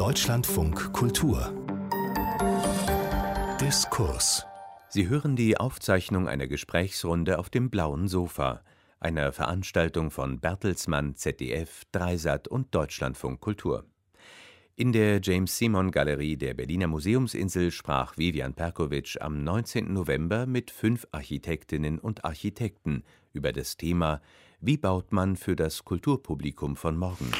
Deutschlandfunk Kultur Diskurs Sie hören die Aufzeichnung einer Gesprächsrunde auf dem blauen Sofa, einer Veranstaltung von Bertelsmann, ZDF, Dreisat und Deutschlandfunk Kultur. In der James Simon Galerie der Berliner Museumsinsel sprach Vivian Perkovic am 19. November mit fünf Architektinnen und Architekten über das Thema Wie baut man für das Kulturpublikum von morgen?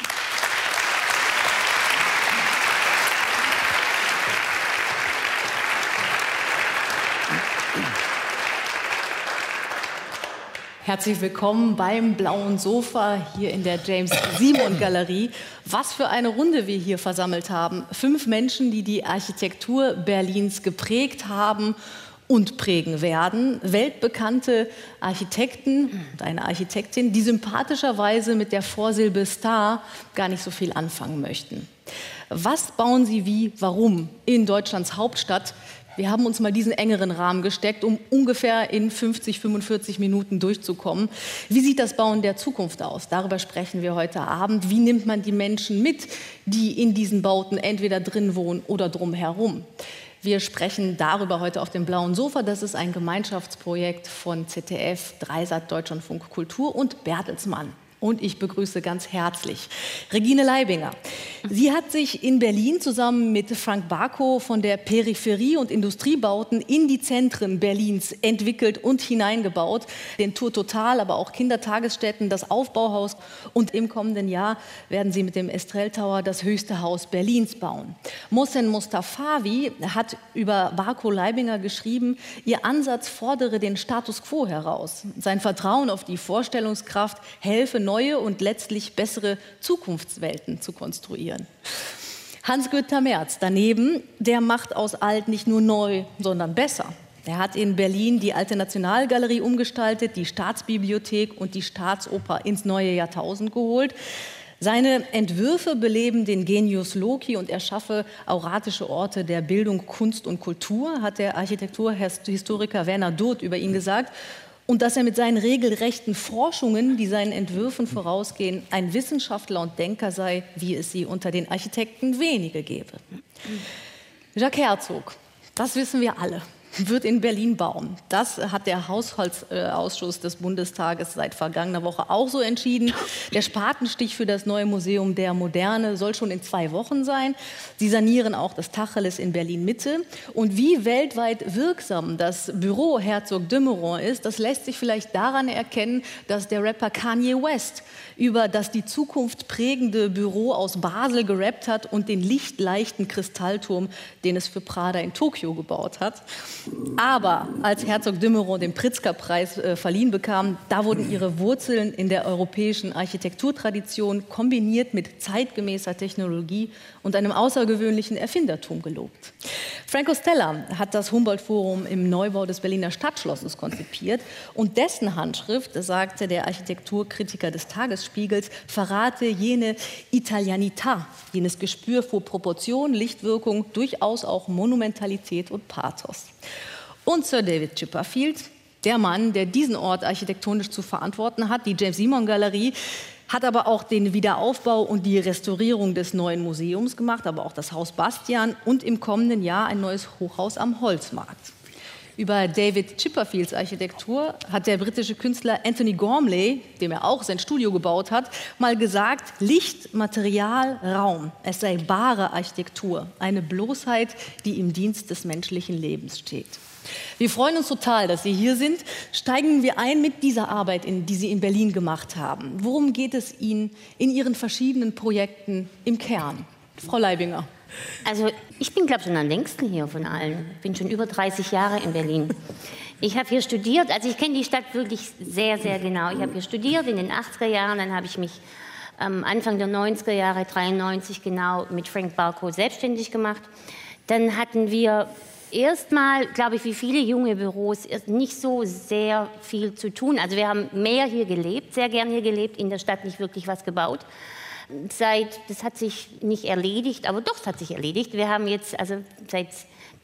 Herzlich willkommen beim blauen Sofa hier in der James Simon Galerie. Was für eine Runde wir hier versammelt haben. Fünf Menschen, die die Architektur Berlins geprägt haben und prägen werden. Weltbekannte Architekten und eine Architektin, die sympathischerweise mit der Vorsilbe Star gar nicht so viel anfangen möchten. Was bauen sie wie, warum in Deutschlands Hauptstadt? Wir haben uns mal diesen engeren Rahmen gesteckt, um ungefähr in 50, 45 Minuten durchzukommen. Wie sieht das Bauen der Zukunft aus? Darüber sprechen wir heute Abend. Wie nimmt man die Menschen mit, die in diesen Bauten entweder drin wohnen oder drumherum? Wir sprechen darüber heute auf dem blauen Sofa. Das ist ein Gemeinschaftsprojekt von ZDF, Dreisat, Deutschlandfunk Kultur und Bertelsmann und ich begrüße ganz herzlich Regine Leibinger. Sie hat sich in Berlin zusammen mit Frank Barkow von der Peripherie und Industriebauten in die Zentren Berlins entwickelt und hineingebaut. Den Tour Total, aber auch Kindertagesstätten, das Aufbauhaus und im kommenden Jahr werden sie mit dem Estrell Tower das höchste Haus Berlins bauen. Mohsen Mustafavi hat über Barkow Leibinger geschrieben, ihr Ansatz fordere den Status quo heraus. Sein Vertrauen auf die Vorstellungskraft helfe neue und letztlich bessere Zukunftswelten zu konstruieren. Hans-Günther Merz daneben, der macht aus alt nicht nur neu, sondern besser. Er hat in Berlin die alte Nationalgalerie umgestaltet, die Staatsbibliothek und die Staatsoper ins neue Jahrtausend geholt. Seine Entwürfe beleben den Genius Loki und erschaffe auratische Orte der Bildung, Kunst und Kultur, hat der Architekturhistoriker Werner Doth über ihn gesagt und dass er mit seinen regelrechten Forschungen, die seinen Entwürfen vorausgehen, ein Wissenschaftler und Denker sei, wie es sie unter den Architekten wenige gäbe. Jacques Herzog, das wissen wir alle wird in Berlin bauen. Das hat der Haushaltsausschuss des Bundestages seit vergangener Woche auch so entschieden. Der Spatenstich für das neue Museum der Moderne soll schon in zwei Wochen sein. Sie sanieren auch das Tacheles in Berlin Mitte. Und wie weltweit wirksam das Büro Herzog de Meuron ist, das lässt sich vielleicht daran erkennen, dass der Rapper Kanye West über das die Zukunft prägende Büro aus Basel gerappt hat und den lichtleichten Kristallturm, den es für Prada in Tokio gebaut hat. Aber als Herzog Dümmerow den Pritzker-Preis äh, verliehen bekam, da wurden ihre Wurzeln in der europäischen Architekturtradition kombiniert mit zeitgemäßer Technologie und einem außergewöhnlichen Erfindertum gelobt. Franco Stella hat das Humboldt-Forum im Neubau des Berliner Stadtschlosses konzipiert und dessen Handschrift, sagte der Architekturkritiker des Tagesspiegels, verrate jene Italianità, jenes Gespür vor Proportion, Lichtwirkung, durchaus auch Monumentalität und Pathos. Und Sir David Chipperfield, der Mann, der diesen Ort architektonisch zu verantworten hat, die James Simon Galerie, hat aber auch den Wiederaufbau und die Restaurierung des neuen Museums gemacht, aber auch das Haus Bastian und im kommenden Jahr ein neues Hochhaus am Holzmarkt. Über David Chipperfields Architektur hat der britische Künstler Anthony Gormley, dem er auch sein Studio gebaut hat, mal gesagt, Licht, Material, Raum, es sei bare Architektur, eine Bloßheit, die im Dienst des menschlichen Lebens steht. Wir freuen uns total, dass Sie hier sind. Steigen wir ein mit dieser Arbeit, in, die Sie in Berlin gemacht haben. Worum geht es Ihnen in Ihren verschiedenen Projekten im Kern? Frau Leibinger. Also ich bin, glaube ich, schon am längsten hier von allen. Ich bin schon über 30 Jahre in Berlin. Ich habe hier studiert, also ich kenne die Stadt wirklich sehr, sehr genau. Ich habe hier studiert in den 80er Jahren, dann habe ich mich ähm, Anfang der 90er Jahre, 93 genau, mit Frank Barco selbstständig gemacht. Dann hatten wir erstmal, glaube ich, wie viele junge Büros, nicht so sehr viel zu tun. Also wir haben mehr hier gelebt, sehr gern hier gelebt, in der Stadt nicht wirklich was gebaut. Seit, das hat sich nicht erledigt, aber doch, es hat sich erledigt. Wir haben jetzt, also seit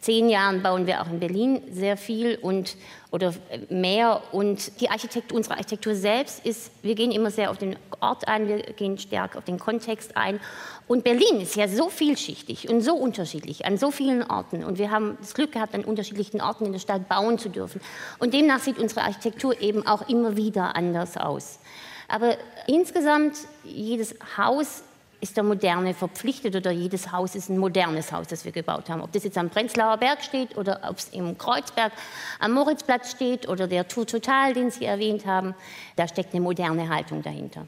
zehn Jahren bauen wir auch in Berlin sehr viel und, oder mehr. Und die Architektur, unsere Architektur selbst ist, wir gehen immer sehr auf den Ort ein, wir gehen stark auf den Kontext ein. Und Berlin ist ja so vielschichtig und so unterschiedlich an so vielen Orten. Und wir haben das Glück gehabt, an unterschiedlichen Orten in der Stadt bauen zu dürfen. Und demnach sieht unsere Architektur eben auch immer wieder anders aus. Aber insgesamt, jedes Haus ist der Moderne verpflichtet oder jedes Haus ist ein modernes Haus, das wir gebaut haben. Ob das jetzt am Prenzlauer Berg steht oder ob es im Kreuzberg am Moritzplatz steht oder der Tour Total, den Sie erwähnt haben, da steckt eine moderne Haltung dahinter.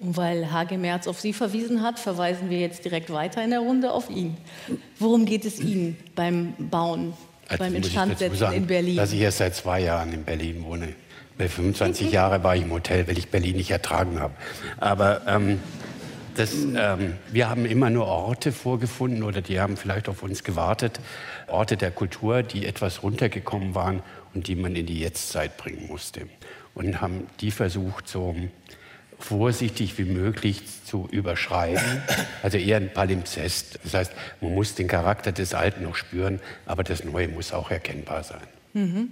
Und weil Hage Merz auf Sie verwiesen hat, verweisen wir jetzt direkt weiter in der Runde auf ihn. Worum geht es Ihnen beim Bauen, also beim Instandsetzen sagen, in Berlin? Dass ich erst seit zwei Jahren in Berlin wohne. Bei 25 Jahren war ich im Hotel, weil ich Berlin nicht ertragen habe. Aber ähm, das, ähm, wir haben immer nur Orte vorgefunden oder die haben vielleicht auf uns gewartet. Orte der Kultur, die etwas runtergekommen waren und die man in die Jetztzeit bringen musste. Und haben die versucht, so vorsichtig wie möglich zu überschreiben. Also eher ein Palimpsest. Das heißt, man muss den Charakter des Alten noch spüren, aber das Neue muss auch erkennbar sein. Mhm.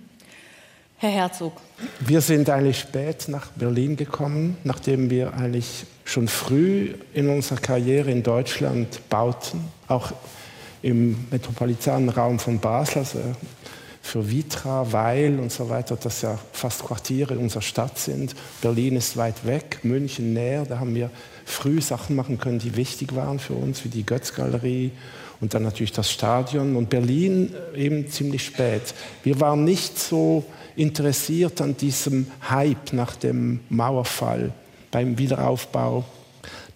Herr Herzog. Wir sind eigentlich spät nach Berlin gekommen, nachdem wir eigentlich schon früh in unserer Karriere in Deutschland bauten, auch im metropolitanen Raum von Basel, also für Vitra, Weil und so weiter, das ja fast Quartiere unserer Stadt sind. Berlin ist weit weg, München näher, da haben wir früh Sachen machen können, die wichtig waren für uns, wie die Götzgalerie und dann natürlich das Stadion und Berlin eben ziemlich spät. Wir waren nicht so interessiert an diesem Hype nach dem Mauerfall, beim Wiederaufbau.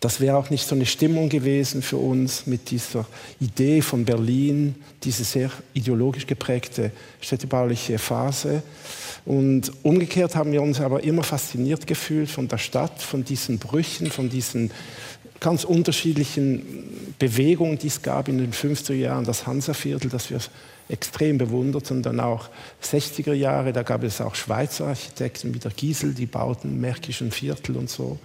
Das wäre auch nicht so eine Stimmung gewesen für uns mit dieser Idee von Berlin, diese sehr ideologisch geprägte städtebauliche Phase. Und umgekehrt haben wir uns aber immer fasziniert gefühlt von der Stadt, von diesen Brüchen, von diesen ganz unterschiedlichen Bewegungen, die es gab in den 50er Jahren, das Hansaviertel, das wir extrem bewundert und dann auch 60er Jahre, da gab es auch Schweizer Architekten wie der Giesel, die bauten Märkischen Viertel und so.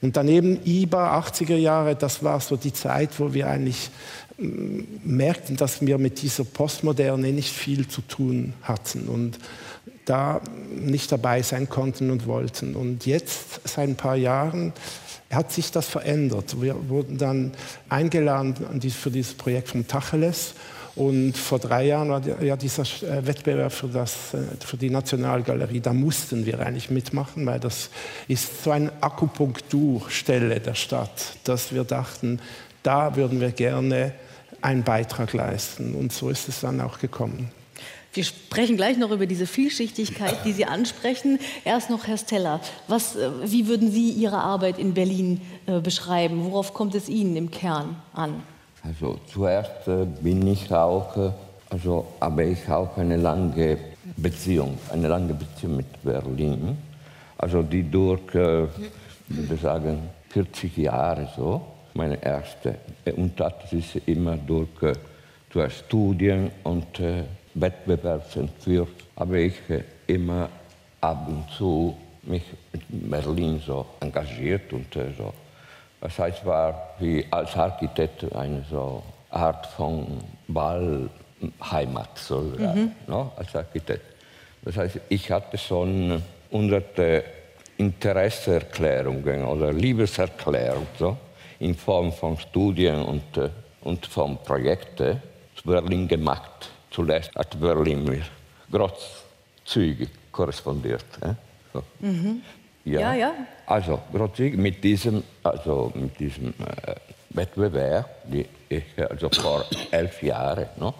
Und daneben IBA, 80er Jahre, das war so die Zeit, wo wir eigentlich mm, merkten, dass wir mit dieser Postmoderne nicht viel zu tun hatten und da nicht dabei sein konnten und wollten. Und jetzt, seit ein paar Jahren, hat sich das verändert. Wir wurden dann eingeladen für dieses Projekt von Tacheles und vor drei Jahren war ja dieser äh, Wettbewerb für, das, äh, für die Nationalgalerie. Da mussten wir eigentlich mitmachen, weil das ist so eine Akupunkturstelle der Stadt, dass wir dachten, da würden wir gerne einen Beitrag leisten. Und so ist es dann auch gekommen. Wir sprechen gleich noch über diese Vielschichtigkeit, die Sie ansprechen. Erst noch Herr Steller, was, äh, wie würden Sie Ihre Arbeit in Berlin beschreiben? Worauf kommt es Ihnen im Kern an? Also zuerst äh, bin ich auch, äh, also habe ich auch eine lange Beziehung, eine lange Beziehung mit Berlin. Also die durch, äh, würde sagen, 40 Jahre so, meine erste. Und das ist immer durch, durch Studien und äh, Wettbewerbsentwürfe habe ich immer ab und zu mich mit Berlin so engagiert und äh, so das heißt, war wie als Architekt eine so Art von Wahlheimat sogar, mhm. no, als Architekt. Das heißt, ich hatte schon hunderte Interesseerklärungen oder Liebeserklärungen so, in Form von Studien und, äh, und von Projekten zu Berlin gemacht. Zuletzt hat Berlin mir großzügig korrespondiert. Eh? So. Mhm. Ja, ja. ja. Also großzügig mit diesem, also mit diesem äh, Wettbewerb, den ich also vor elf Jahren no,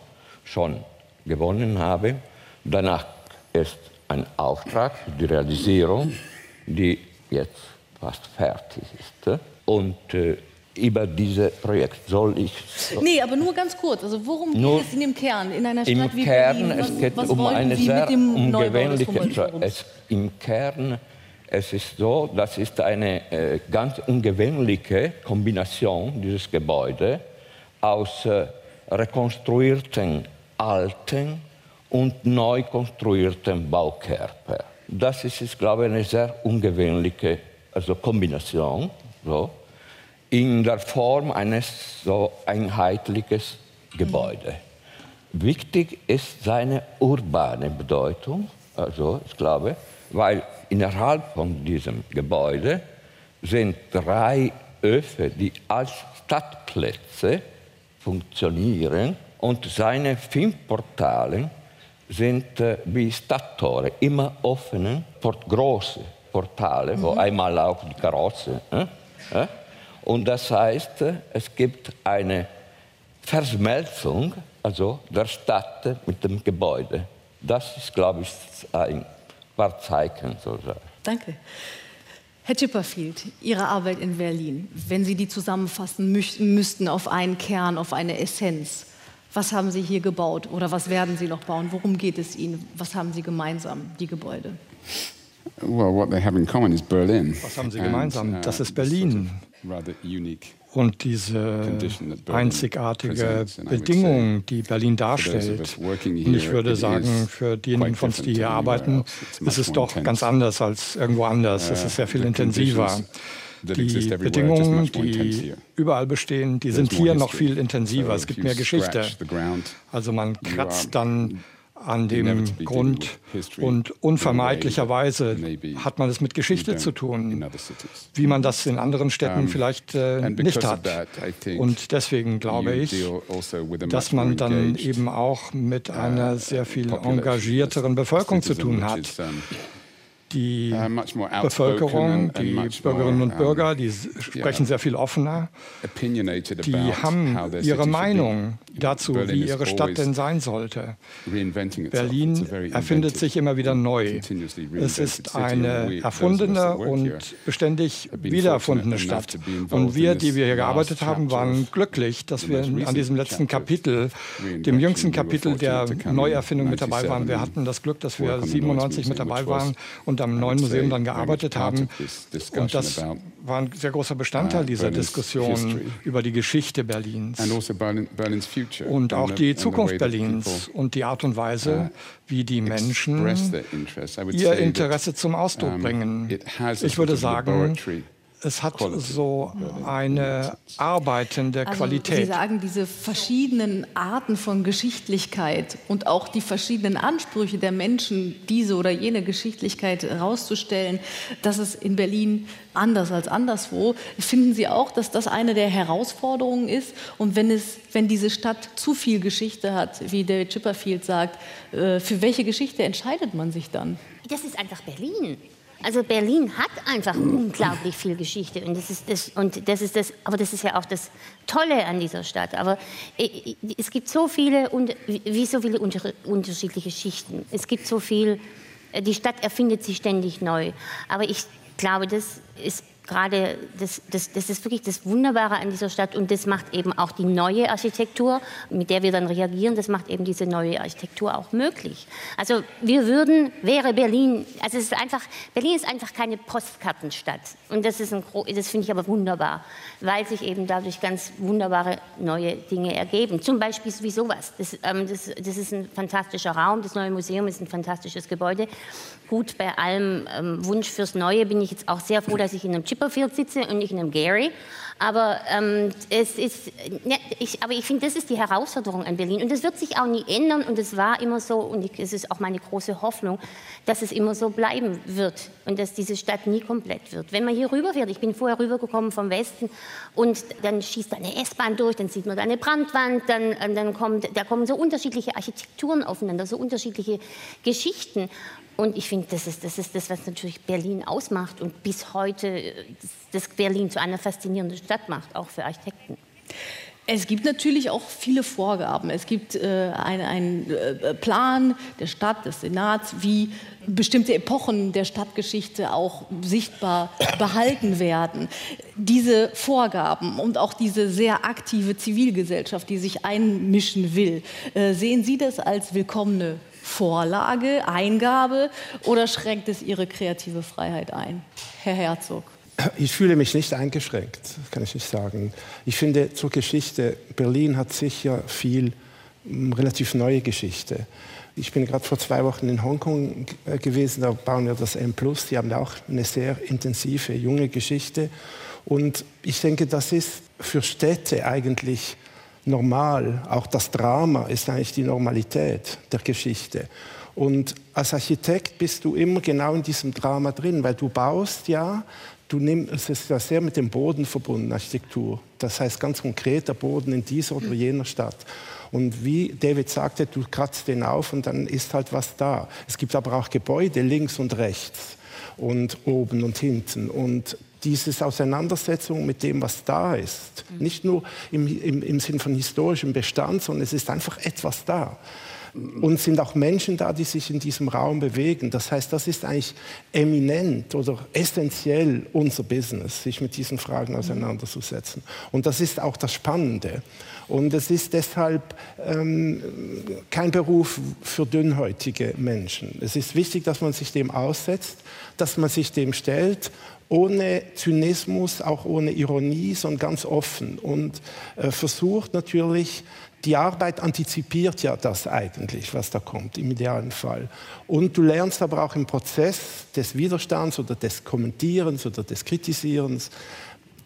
schon gewonnen habe. Danach ist ein Auftrag die Realisierung, die jetzt fast fertig ist. Und äh, über dieses Projekt soll ich. So nee, aber nur ganz kurz. Also worum nur geht es in dem Kern in einer Stadt im wie Kern, Berlin? Was, es geht um eine sehr ungewöhnliche. Im Kern es ist so, das ist eine äh, ganz ungewöhnliche Kombination dieses Gebäudes aus äh, rekonstruierten alten und neu konstruierten Baukörper. Das ist, ich glaube eine sehr ungewöhnliche also Kombination. So. in der Form eines so einheitliches Gebäude. Wichtig ist seine urbane Bedeutung, also ich glaube, weil innerhalb von diesem Gebäude sind drei Öfe, die als Stadtplätze funktionieren und seine fünf Portale sind äh, wie Stadttore, immer offene, port große Portale, mhm. wo einmal auch die Karosse. Äh, äh, und das heißt, äh, es gibt eine Verschmelzung also der Stadt mit dem Gebäude. Das ist, glaube ich, ein Zeichen. Sozusagen. Danke. Herr Chipperfield, Ihre Arbeit in Berlin, wenn Sie die zusammenfassen müssten auf einen Kern, auf eine Essenz, was haben Sie hier gebaut oder was werden Sie noch bauen? Worum geht es Ihnen? Was haben Sie gemeinsam, die Gebäude? Well, what they have in common is Berlin. Was haben Sie gemeinsam? Uh, das ist Berlin und diese einzigartige Bedingung, die Berlin darstellt. Und ich würde sagen, für diejenigen von uns, die hier arbeiten, ist es doch ganz anders als irgendwo anders. Es ist sehr viel intensiver. Die Bedingungen, die überall bestehen, die sind hier noch viel intensiver. Es gibt mehr Geschichte. Also man kratzt dann an dem Grund. und unvermeidlicherweise hat man es mit Geschichte zu tun, wie man das in anderen Städten vielleicht äh, nicht hat. Und deswegen glaube ich, also dass man dann eben auch mit einer uh, sehr viel engagierteren Bevölkerung zu tun hat die uh, Bevölkerung, die Bürgerinnen und Bürger, die sprechen sehr viel offener. Die haben ihre Meinung dazu, wie ihre Stadt denn sein sollte. Berlin erfindet sich immer wieder neu. Es ist eine erfundene und beständig wiedererfundene Stadt. Und wir, die wir hier gearbeitet haben, waren glücklich, dass wir an diesem letzten Kapitel, dem jüngsten Kapitel der Neuerfindung mit dabei waren. Wir hatten das Glück, dass wir 97 mit dabei waren und und am neuen Museum dann gearbeitet haben. Und das war ein sehr großer Bestandteil uh, dieser Diskussion über die Geschichte Berlins also und auch die Zukunft Berlins und die Art und Weise, uh, wie die Menschen ihr Interesse zum Ausdruck bringen. Ich würde sagen, es hat so eine arbeitende also Qualität. Sie sagen, diese verschiedenen Arten von Geschichtlichkeit und auch die verschiedenen Ansprüche der Menschen, diese oder jene Geschichtlichkeit herauszustellen, das ist in Berlin anders als anderswo. Finden Sie auch, dass das eine der Herausforderungen ist? Und wenn, es, wenn diese Stadt zu viel Geschichte hat, wie David Chipperfield sagt, äh, für welche Geschichte entscheidet man sich dann? Das ist einfach Berlin. Also Berlin hat einfach unglaublich viel Geschichte und das ist das und das ist das, aber das ist ja auch das Tolle an dieser Stadt. Aber es gibt so viele wie so viele unterschiedliche Schichten. Es gibt so viel. Die Stadt erfindet sich ständig neu. Aber ich glaube, das ist gerade, das, das, das ist wirklich das Wunderbare an dieser Stadt und das macht eben auch die neue Architektur, mit der wir dann reagieren, das macht eben diese neue Architektur auch möglich. Also wir würden, wäre Berlin, also es ist einfach, Berlin ist einfach keine Postkartenstadt und das ist ein, das finde ich aber wunderbar, weil sich eben dadurch ganz wunderbare neue Dinge ergeben. Zum Beispiel wie sowas. Das, ähm, das, das ist ein fantastischer Raum, das neue Museum ist ein fantastisches Gebäude. Gut, bei allem ähm, Wunsch fürs Neue bin ich jetzt auch sehr froh, dass ich in einem Chip Chipperfield sitze und nicht in einem Gary. Aber, ähm, es ist, ne, ich, aber ich finde, das ist die Herausforderung an Berlin. Und das wird sich auch nie ändern. Und es war immer so, und es ist auch meine große Hoffnung, dass es immer so bleiben wird und dass diese Stadt nie komplett wird. Wenn man hier rüberfährt, ich bin vorher rübergekommen vom Westen und dann schießt da eine S-Bahn durch, dann sieht man da eine Brandwand, dann, dann kommt, da kommen so unterschiedliche Architekturen aufeinander, so unterschiedliche Geschichten. Und ich finde, das ist, das ist das, was natürlich Berlin ausmacht und bis heute äh, das Berlin zu einer faszinierenden Stadt macht, auch für Architekten. Es gibt natürlich auch viele Vorgaben. Es gibt äh, einen äh, Plan der Stadt, des Senats, wie bestimmte Epochen der Stadtgeschichte auch sichtbar behalten werden. Diese Vorgaben und auch diese sehr aktive Zivilgesellschaft, die sich einmischen will, äh, sehen Sie das als willkommene Vorlage, Eingabe oder schränkt es Ihre kreative Freiheit ein? Herr Herzog. Ich fühle mich nicht eingeschränkt, kann ich nicht sagen. Ich finde zur Geschichte, Berlin hat sicher viel hm, relativ neue Geschichte. Ich bin gerade vor zwei Wochen in Hongkong gewesen, da bauen wir das M+. Die haben auch eine sehr intensive junge Geschichte. Und ich denke, das ist für Städte eigentlich normal. Auch das Drama ist eigentlich die Normalität der Geschichte. Und als Architekt bist du immer genau in diesem Drama drin, weil du baust ja, du nimmst, es ist ja sehr mit dem Boden verbunden, Architektur. Das heißt ganz konkret der Boden in dieser oder jener Stadt. Und wie David sagte, du kratzt den auf und dann ist halt was da. Es gibt aber auch Gebäude links und rechts und oben und hinten. Und diese Auseinandersetzung mit dem, was da ist, nicht nur im, im, im Sinn von historischem Bestand, sondern es ist einfach etwas da. Und sind auch Menschen da, die sich in diesem Raum bewegen. Das heißt, das ist eigentlich eminent oder essentiell unser Business, sich mit diesen Fragen auseinanderzusetzen. Und das ist auch das Spannende. Und es ist deshalb ähm, kein Beruf für dünnhäutige Menschen. Es ist wichtig, dass man sich dem aussetzt, dass man sich dem stellt ohne Zynismus, auch ohne Ironie, sondern ganz offen und äh, versucht natürlich die Arbeit antizipiert ja das eigentlich, was da kommt, im idealen Fall. Und du lernst aber auch im Prozess des Widerstands oder des Kommentierens oder des Kritisierens,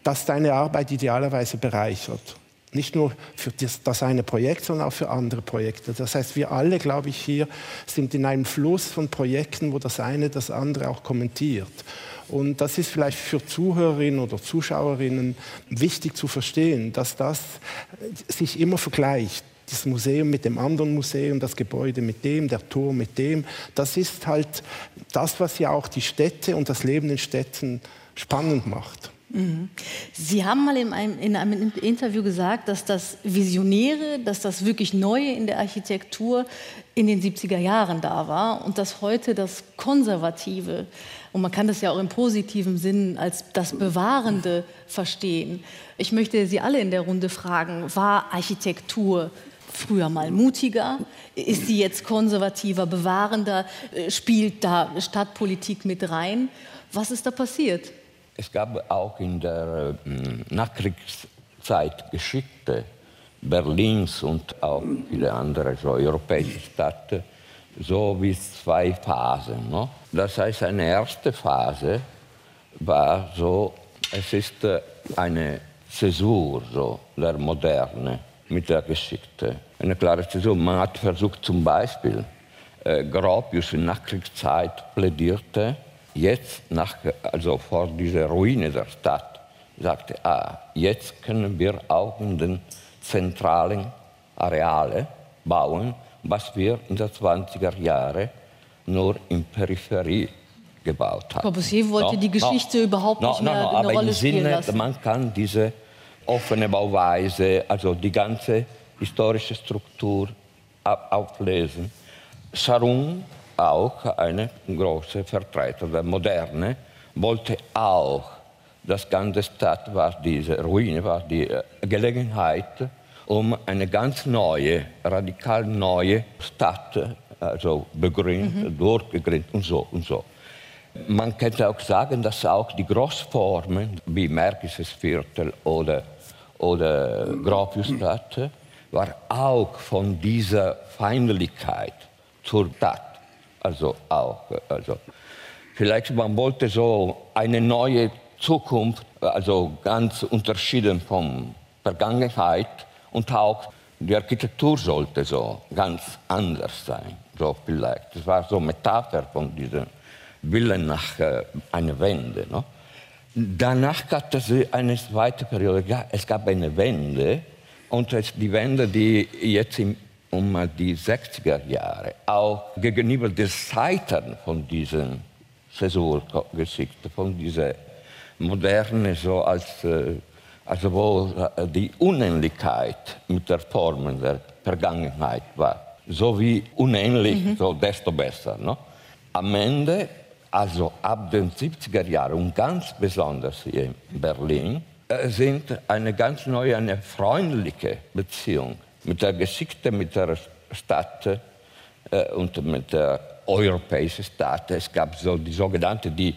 dass deine Arbeit idealerweise bereichert. Nicht nur für das, das eine Projekt, sondern auch für andere Projekte. Das heißt, wir alle, glaube ich, hier sind in einem Fluss von Projekten, wo das eine das andere auch kommentiert. Und das ist vielleicht für Zuhörerinnen oder Zuschauerinnen wichtig zu verstehen, dass das sich immer vergleicht. Das Museum mit dem anderen Museum, das Gebäude mit dem, der Turm mit dem. Das ist halt das, was ja auch die Städte und das Leben in Städten spannend macht. Mhm. Sie haben mal in einem, in einem, Interview gesagt, dass das Visionäre, dass das wirklich Neue in der Architektur in den 70er Jahren da war und dass heute das Konservative, und man kann das ja auch im positiven Sinn als das Bewahrende verstehen. Ich möchte Sie alle in der Runde fragen, war Architektur früher mal mutiger? Ist sie jetzt konservativer, bewahrender? Spielt da Stadtpolitik mit rein? Was ist da passiert? Es gab auch in der äh, Nachkriegszeit Berlins und auch viele andere so europäische Städte so wie zwei Phasen. No? Das heißt, eine erste Phase war so, es ist äh, eine Zäsur so, der Moderne mit der Geschichte. Eine klare Zäsur. Man hat versucht zum Beispiel, äh, Gropius in Nachkriegszeit plädierte, jetzt, nach, also vor dieser Ruine der Stadt, sagte, ah, jetzt können wir auch in den zentralen Arealen bauen, was wir in den 20er Jahren nur in Peripherie gebaut haben. Corbusier wollte no, die Geschichte no, überhaupt no, nicht mehr no, eine Rolle spielen Sinne, lassen. Man kann diese offene Bauweise, also die ganze historische Struktur auflesen. Sarung auch eine große Vertreter der Moderne, wollte auch, das ganze Stadt war diese Ruine, war die äh, Gelegenheit, um eine ganz neue, radikal neue Stadt also begründet, mhm. durchgegründet und so und so. Man könnte auch sagen, dass auch die Großformen wie Märkisches Viertel oder, oder Gropiusstadt war auch von dieser Feindlichkeit zur Stadt also auch. Also vielleicht man wollte so eine neue Zukunft, also ganz unterschieden von Vergangenheit und auch die Architektur sollte so ganz anders sein, so vielleicht. Das war so Metapher von diesem Willen nach äh, einer Wende. No? Danach gab es eine zweite Periode. Ja, es gab eine Wende und die Wende, die jetzt im um die 60er Jahre auch gegenüber den Seiten von diesen Zäsurgeschichten, von dieser Moderne, so als, äh, also wo äh, die Unähnlichkeit mit der Form der Vergangenheit war. So wie unähnlich, mhm. so desto besser. No? Am Ende, also ab den 70er Jahren und ganz besonders hier in Berlin, äh, sind eine ganz neue, eine freundliche Beziehung mit der Geschichte, mit der Stadt äh, und mit der europäischen Stadt. Es gab so die sogenannte, die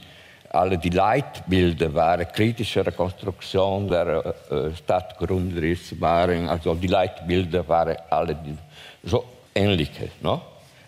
alle die Leitbilder waren, kritische Rekonstruktion der äh, Stadtgrundriss waren, also die Leitbilder waren alle die, so ähnliche. No?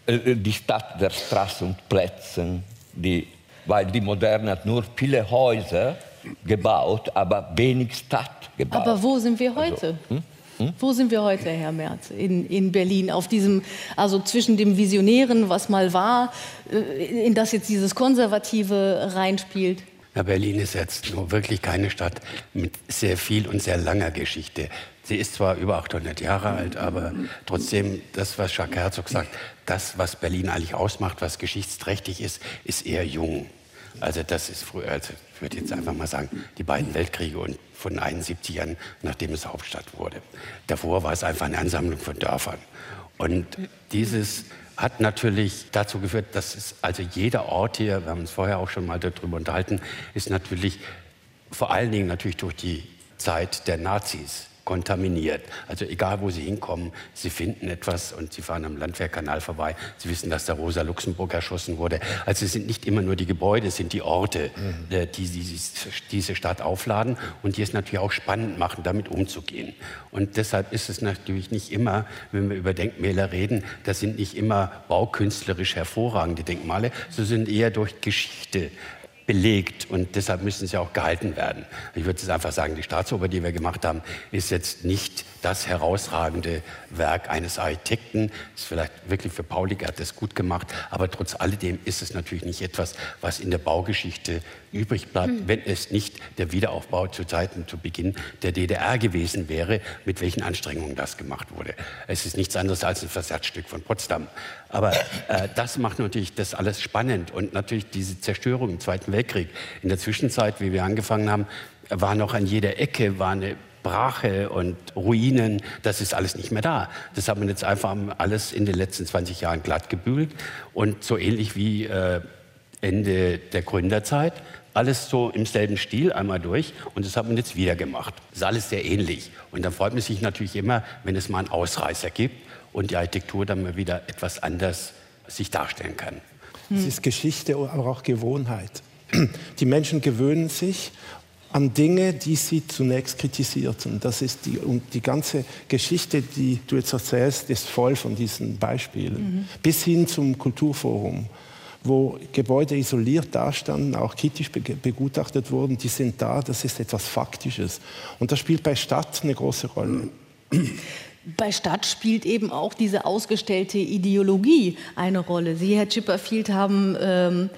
Äh, die Stadt der Straßen und Plätze, die, weil die Moderne hat nur viele Häuser gebaut, aber wenig Stadt gebaut. Aber wo sind wir also, heute? Also, hm? Hm? Wo sind wir heute, Herr Merz, in, in Berlin? Auf diesem, also zwischen dem Visionären, was mal war, äh, in das jetzt dieses Konservative reinspielt? Ja, Berlin ist jetzt nur wirklich keine Stadt mit sehr viel und sehr langer Geschichte. Sie ist zwar über 800 Jahre alt, aber trotzdem, das, was Jacques Herzog sagt, das, was Berlin eigentlich ausmacht, was geschichtsträchtig ist, ist eher jung. Also das ist früher, also ich würde jetzt einfach mal sagen, die beiden Weltkriege und von 71 an, nachdem es Hauptstadt wurde. Davor war es einfach eine Ansammlung von Dörfern. Und dieses hat natürlich dazu geführt, dass es also jeder Ort hier, wir haben uns vorher auch schon mal darüber unterhalten, ist natürlich vor allen Dingen natürlich durch die Zeit der Nazis kontaminiert. Also egal, wo Sie hinkommen, Sie finden etwas und Sie fahren am Landwehrkanal vorbei. Sie wissen, dass der Rosa Luxemburg erschossen wurde. Also es sind nicht immer nur die Gebäude, es sind die Orte, mhm. Äh, die, die diese Stadt aufladen und die es natürlich auch spannend machen, damit umzugehen. Und deshalb ist es natürlich nicht immer, wenn wir über Denkmäler reden, das sind nicht immer baukünstlerisch hervorragende Denkmale, so sind eher durch Geschichte belegt und deshalb müssen sie auch gehalten werden. Ich würde jetzt einfach sagen, die Staatsoper, die wir gemacht haben, ist jetzt nicht das herausragende Werk eines Architekten. Ist vielleicht wirklich für Paulik, er hat das gut gemacht, aber trotz alledem ist es natürlich nicht etwas, was in der Baugeschichte übrig bleibt, hm. wenn es nicht der Wiederaufbau zu Zeiten, zu Beginn der DDR gewesen wäre, mit welchen Anstrengungen das gemacht wurde. Es ist nichts anderes als ein Versatzstück von Potsdam. Aber äh, das macht natürlich das alles spannend und natürlich diese Zerstörung im Zweiten Weltkrieg. In der Zwischenzeit, wie wir angefangen haben, war noch an jeder Ecke war eine Brache und Ruinen, das ist alles nicht mehr da. Das hat man jetzt einfach alles in den letzten 20 Jahren glatt gebügelt und so ähnlich wie äh, Ende der Gründerzeit. Alles so im selben Stil einmal durch und das hat man jetzt wieder gemacht. Das ist alles sehr ähnlich. Und dann freut man sich natürlich immer, wenn es mal einen Ausreißer gibt und die Architektur dann mal wieder etwas anders sich darstellen kann. Es ist Geschichte, aber auch Gewohnheit. Die Menschen gewöhnen sich an Dinge, die sie zunächst kritisierten. Das ist die, und die ganze Geschichte, die du jetzt erzählst, ist voll von diesen Beispielen. Mhm. Bis hin zum Kulturforum, wo Gebäude isoliert dastanden, auch kritisch begutachtet wurden, die sind da, das ist etwas Faktisches. Und das spielt bei Stadt eine große Rolle. Bei Stadt spielt eben auch diese ausgestellte Ideologie eine Rolle. Sie, Herr Chipperfield, haben ähm,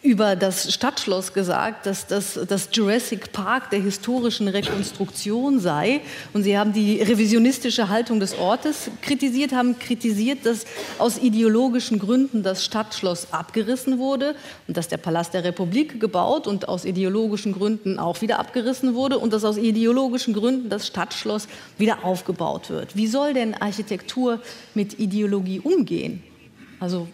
über das Stadtschloss gesagt, dass das, das Jurassic Park der historischen Rekonstruktion sei. Und Sie haben die revisionistische Haltung des Ortes kritisiert, haben kritisiert, dass aus ideologischen Gründen das Stadtschloss abgerissen wurde und dass der Palast der Republik gebaut und aus ideologischen Gründen auch wieder abgerissen wurde und dass aus ideologischen Gründen das Stadtschloss wieder aufgebaut wird. Wie soll denn Architektur mit Ideologie umgehen? Also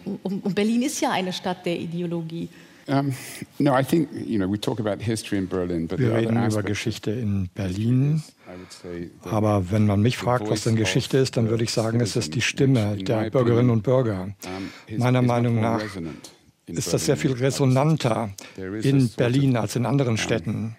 Berlin ist ja eine Stadt der Ideologie. Um, no, I think, you know, we talk about history in Berlin, but Wir reden über Geschichte in Berlin. Aber wenn man mich fragt, was denn Geschichte ist, dann würde ich sagen, es ist die Stimme der Bürgerinnen und Bürger. Meiner Meinung nach ist das sehr viel resonanter in Berlin als in anderen Städten.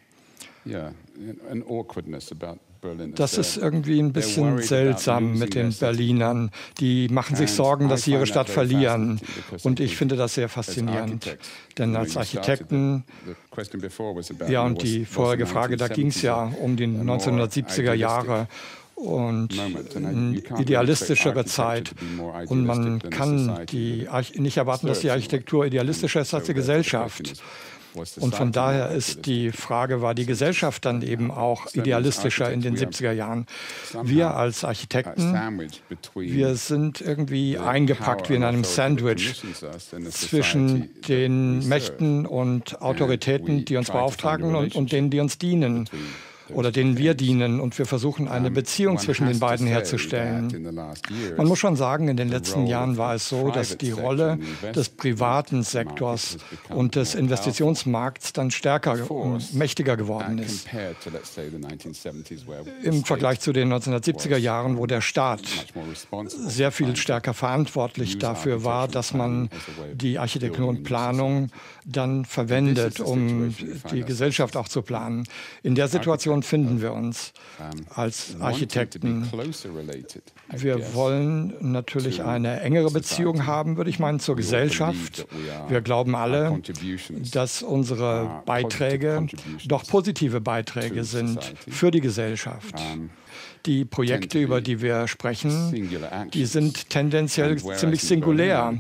Das ist irgendwie ein bisschen seltsam mit den Berlinern. Die machen sich Sorgen, dass sie ihre Stadt verlieren. Und ich finde das sehr faszinierend. Denn als Architekten, ja, und die vorherige Frage, da ging es ja um die 1970er Jahre und eine idealistischere Zeit. Und man kann die, nicht erwarten, dass die Architektur idealistischer ist als die Gesellschaft. Und von daher ist die Frage, war die Gesellschaft dann eben auch idealistischer in den 70er Jahren? Wir als Architekten, wir sind irgendwie eingepackt wie in einem Sandwich zwischen den Mächten und Autoritäten, die uns beauftragen und, und denen, die uns dienen oder denen wir dienen. Und wir versuchen eine Beziehung zwischen den beiden herzustellen. Man muss schon sagen, in den letzten Jahren war es so, dass die Rolle des privaten Sektors und des Investitionsmarkts dann stärker und mächtiger geworden ist. Im Vergleich zu den 1970er Jahren, wo der Staat sehr viel stärker verantwortlich dafür war, dass man die Architektur und Planung dann verwendet, um die Gesellschaft auch zu planen. In der Situation Situation finden wir uns als Architekten? Wir wollen natürlich eine engere Beziehung haben, würde ich meinen, zur Gesellschaft. Wir glauben alle, dass unsere Beiträge doch positive Beiträge sind für die Gesellschaft. Die Projekte, über die wir sprechen, die sind tendenziell ziemlich singulär.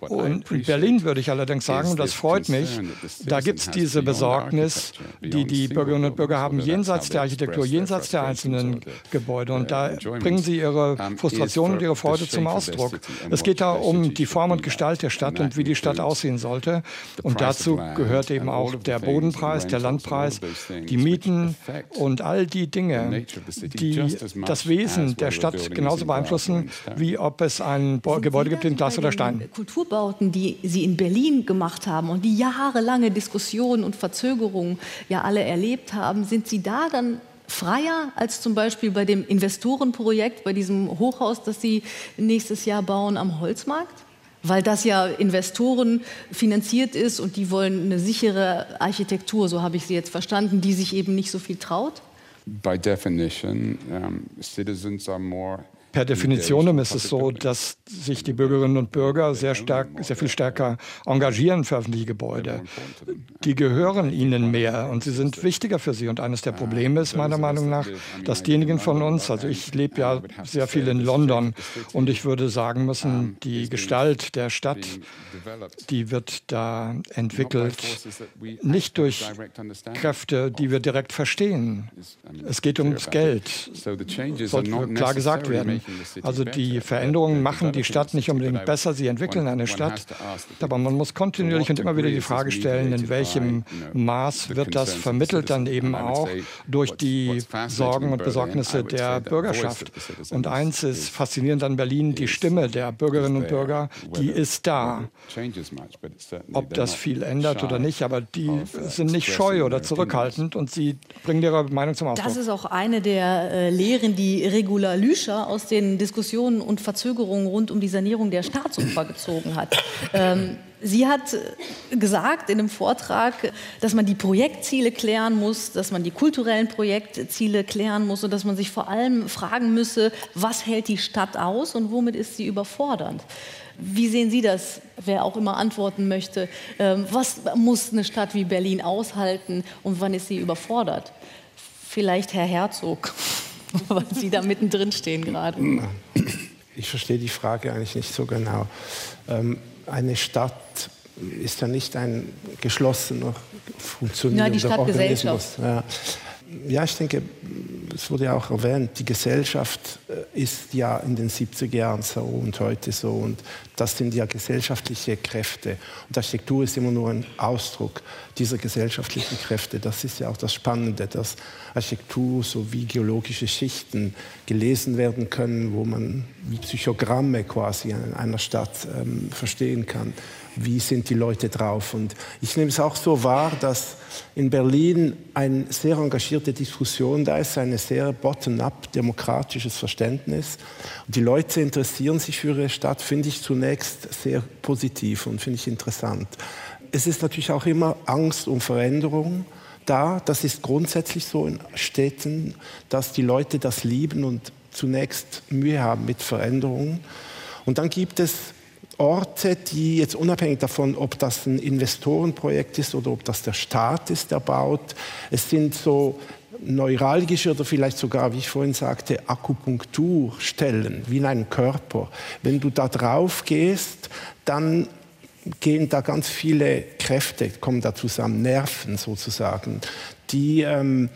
Und in Berlin würde ich allerdings sagen, das freut mich, da gibt es diese Besorgnis, die die Bürgerinnen und Bürger haben, jenseits der Architektur, jenseits der einzelnen Gebäude. Und da bringen sie ihre Frustration und ihre Freude zum Ausdruck. Es geht da um die Form und Gestalt der Stadt und wie die Stadt aussehen sollte. Und dazu gehört eben auch der Bodenpreis, der Landpreis, die Mieten und all die Dinge, die das Wesen der Stadt genauso beeinflussen, wie ob es ein Gebäude gibt in Glas oder Stein. Kulturbauten, die Sie in Berlin gemacht haben und die jahrelange Diskussionen und Verzögerungen ja alle erlebt haben, sind Sie da dann freier als zum Beispiel bei dem Investorenprojekt, bei diesem Hochhaus, das Sie nächstes Jahr bauen am Holzmarkt? Weil das ja Investoren finanziert ist und die wollen eine sichere Architektur, so habe ich Sie jetzt verstanden, die sich eben nicht so viel traut? By definition, um, citizens are more Per Definition ist es so, dass sich die Bürgerinnen und Bürger sehr, stark, sehr viel stärker engagieren für öffentliche Gebäude. Die gehören ihnen mehr und sie sind wichtiger für sie. Und eines der Probleme ist meiner Meinung nach, dass diejenigen von uns, also ich lebe ja sehr viel in London und ich würde sagen müssen, die Gestalt der Stadt, die wird da entwickelt, nicht durch Kräfte, die wir direkt verstehen. Es geht ums Geld. Sollte klar gesagt werden. Also die Veränderungen machen die Stadt nicht unbedingt besser, sie entwickeln eine Stadt. Aber man muss kontinuierlich und immer wieder die Frage stellen, in welchem Maß wird das vermittelt dann eben auch durch die Sorgen und Besorgnisse der Bürgerschaft. Und eins ist faszinierend an Berlin, die Stimme der Bürgerinnen und Bürger, die ist da. Ob das viel ändert oder nicht, aber die sind nicht scheu oder zurückhaltend und sie bringen ihre Meinung zum Ausdruck. Das ist auch eine der äh, Lehren, die Regula Lüscher aus den Diskussionen und Verzögerungen rund um die Sanierung der Staatsoper gezogen hat. Ähm, Sie hat gesagt in einem Vortrag, dass man die Projektziele klären muss, dass man die kulturellen Projektziele klären muss und dass man sich vor allem fragen müsse, was hält die Stadt aus und womit ist sie überfordernd. Wie sehen Sie das, wer auch immer antworten möchte? Ähm, was muss eine Stadt wie Berlin aushalten und wann ist sie überfordert? Vielleicht Herr Herzog. weil Sie da mittendrin stehen gerade. Ich verstehe die Frage eigentlich nicht so genau. Ähm, eine Stadt ist ja nicht ein geschlossener, funktionierender ja, Organismus. Ja. Ja, ich denke, es wurde ja auch erwähnt, die Gesellschaft äh, ist ja in den 70er Jahren so und heute so. Und das sind ja gesellschaftliche Kräfte. Und Architektur ist immer nur ein Ausdruck dieser gesellschaftlichen Kräfte. Das ist ja auch das Spannende, dass Architektur sowie geologische Schichten gelesen werden können, wo man wie Psychogramme quasi in einer Stadt ähm, verstehen kann wie sind die Leute drauf. Und ich nehme es auch so wahr, dass in Berlin eine sehr engagierte Diskussion da ist, ein sehr bottom-up demokratisches Verständnis. Und die Leute interessieren sich für ihre Stadt, finde ich zunächst sehr positiv und finde ich interessant. Es ist natürlich auch immer Angst um Veränderung da. Das ist grundsätzlich so in Städten, dass die Leute das lieben und zunächst Mühe haben mit Veränderungen. Und dann gibt es Orte, die jetzt unabhängig davon, ob das ein Investorenprojekt ist oder ob das der Staat ist, der baut, es sind so neuralgische oder vielleicht sogar, wie ich vorhin sagte, Akupunkturstellen, wie in einem Körper. Wenn du da drauf gehst, dann gehen da ganz viele Kräfte, kommen da zusammen, Nerven sozusagen, die ähm,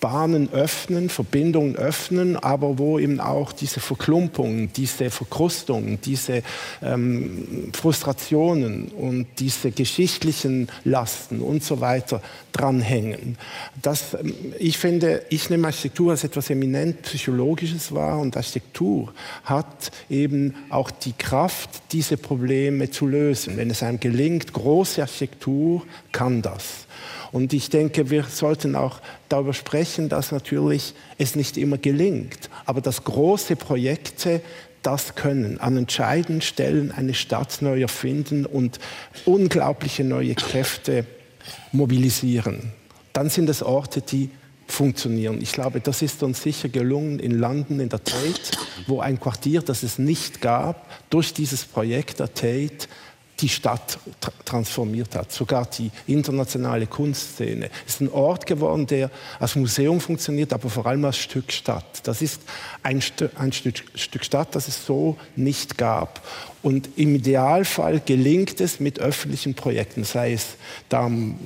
Bahnen öffnen, Verbindungen öffnen, aber wo eben auch diese Verklumpungen, diese Verkrustungen, diese ähm, Frustrationen und diese geschichtlichen Lasten und so weiter dranhängen. Das, ähm, ich finde, ich nehme Architektur als etwas eminent Psychologisches wahr und Architektur hat eben auch die Kraft, diese Probleme zu lösen. Wenn es einem gelingt, große Architektur kann das. Und ich denke, wir sollten auch darüber sprechen, dass natürlich es nicht immer gelingt, aber dass große Projekte das können, an entscheidenden Stellen eine Stadt neu erfinden und unglaubliche neue Kräfte mobilisieren. Dann sind es Orte, die funktionieren. Ich glaube, das ist uns sicher gelungen in London, in der Tate, wo ein Quartier, das es nicht gab, durch dieses Projekt der Tate die Stadt tra transformiert hat, sogar die internationale Kunstszene. Es ist ein Ort geworden, der als Museum funktioniert, aber vor allem als Stück Stadt. Das ist ein, St ein Stück, Stück Stadt, das es so nicht gab. Und im Idealfall gelingt es mit öffentlichen Projekten, sei es da am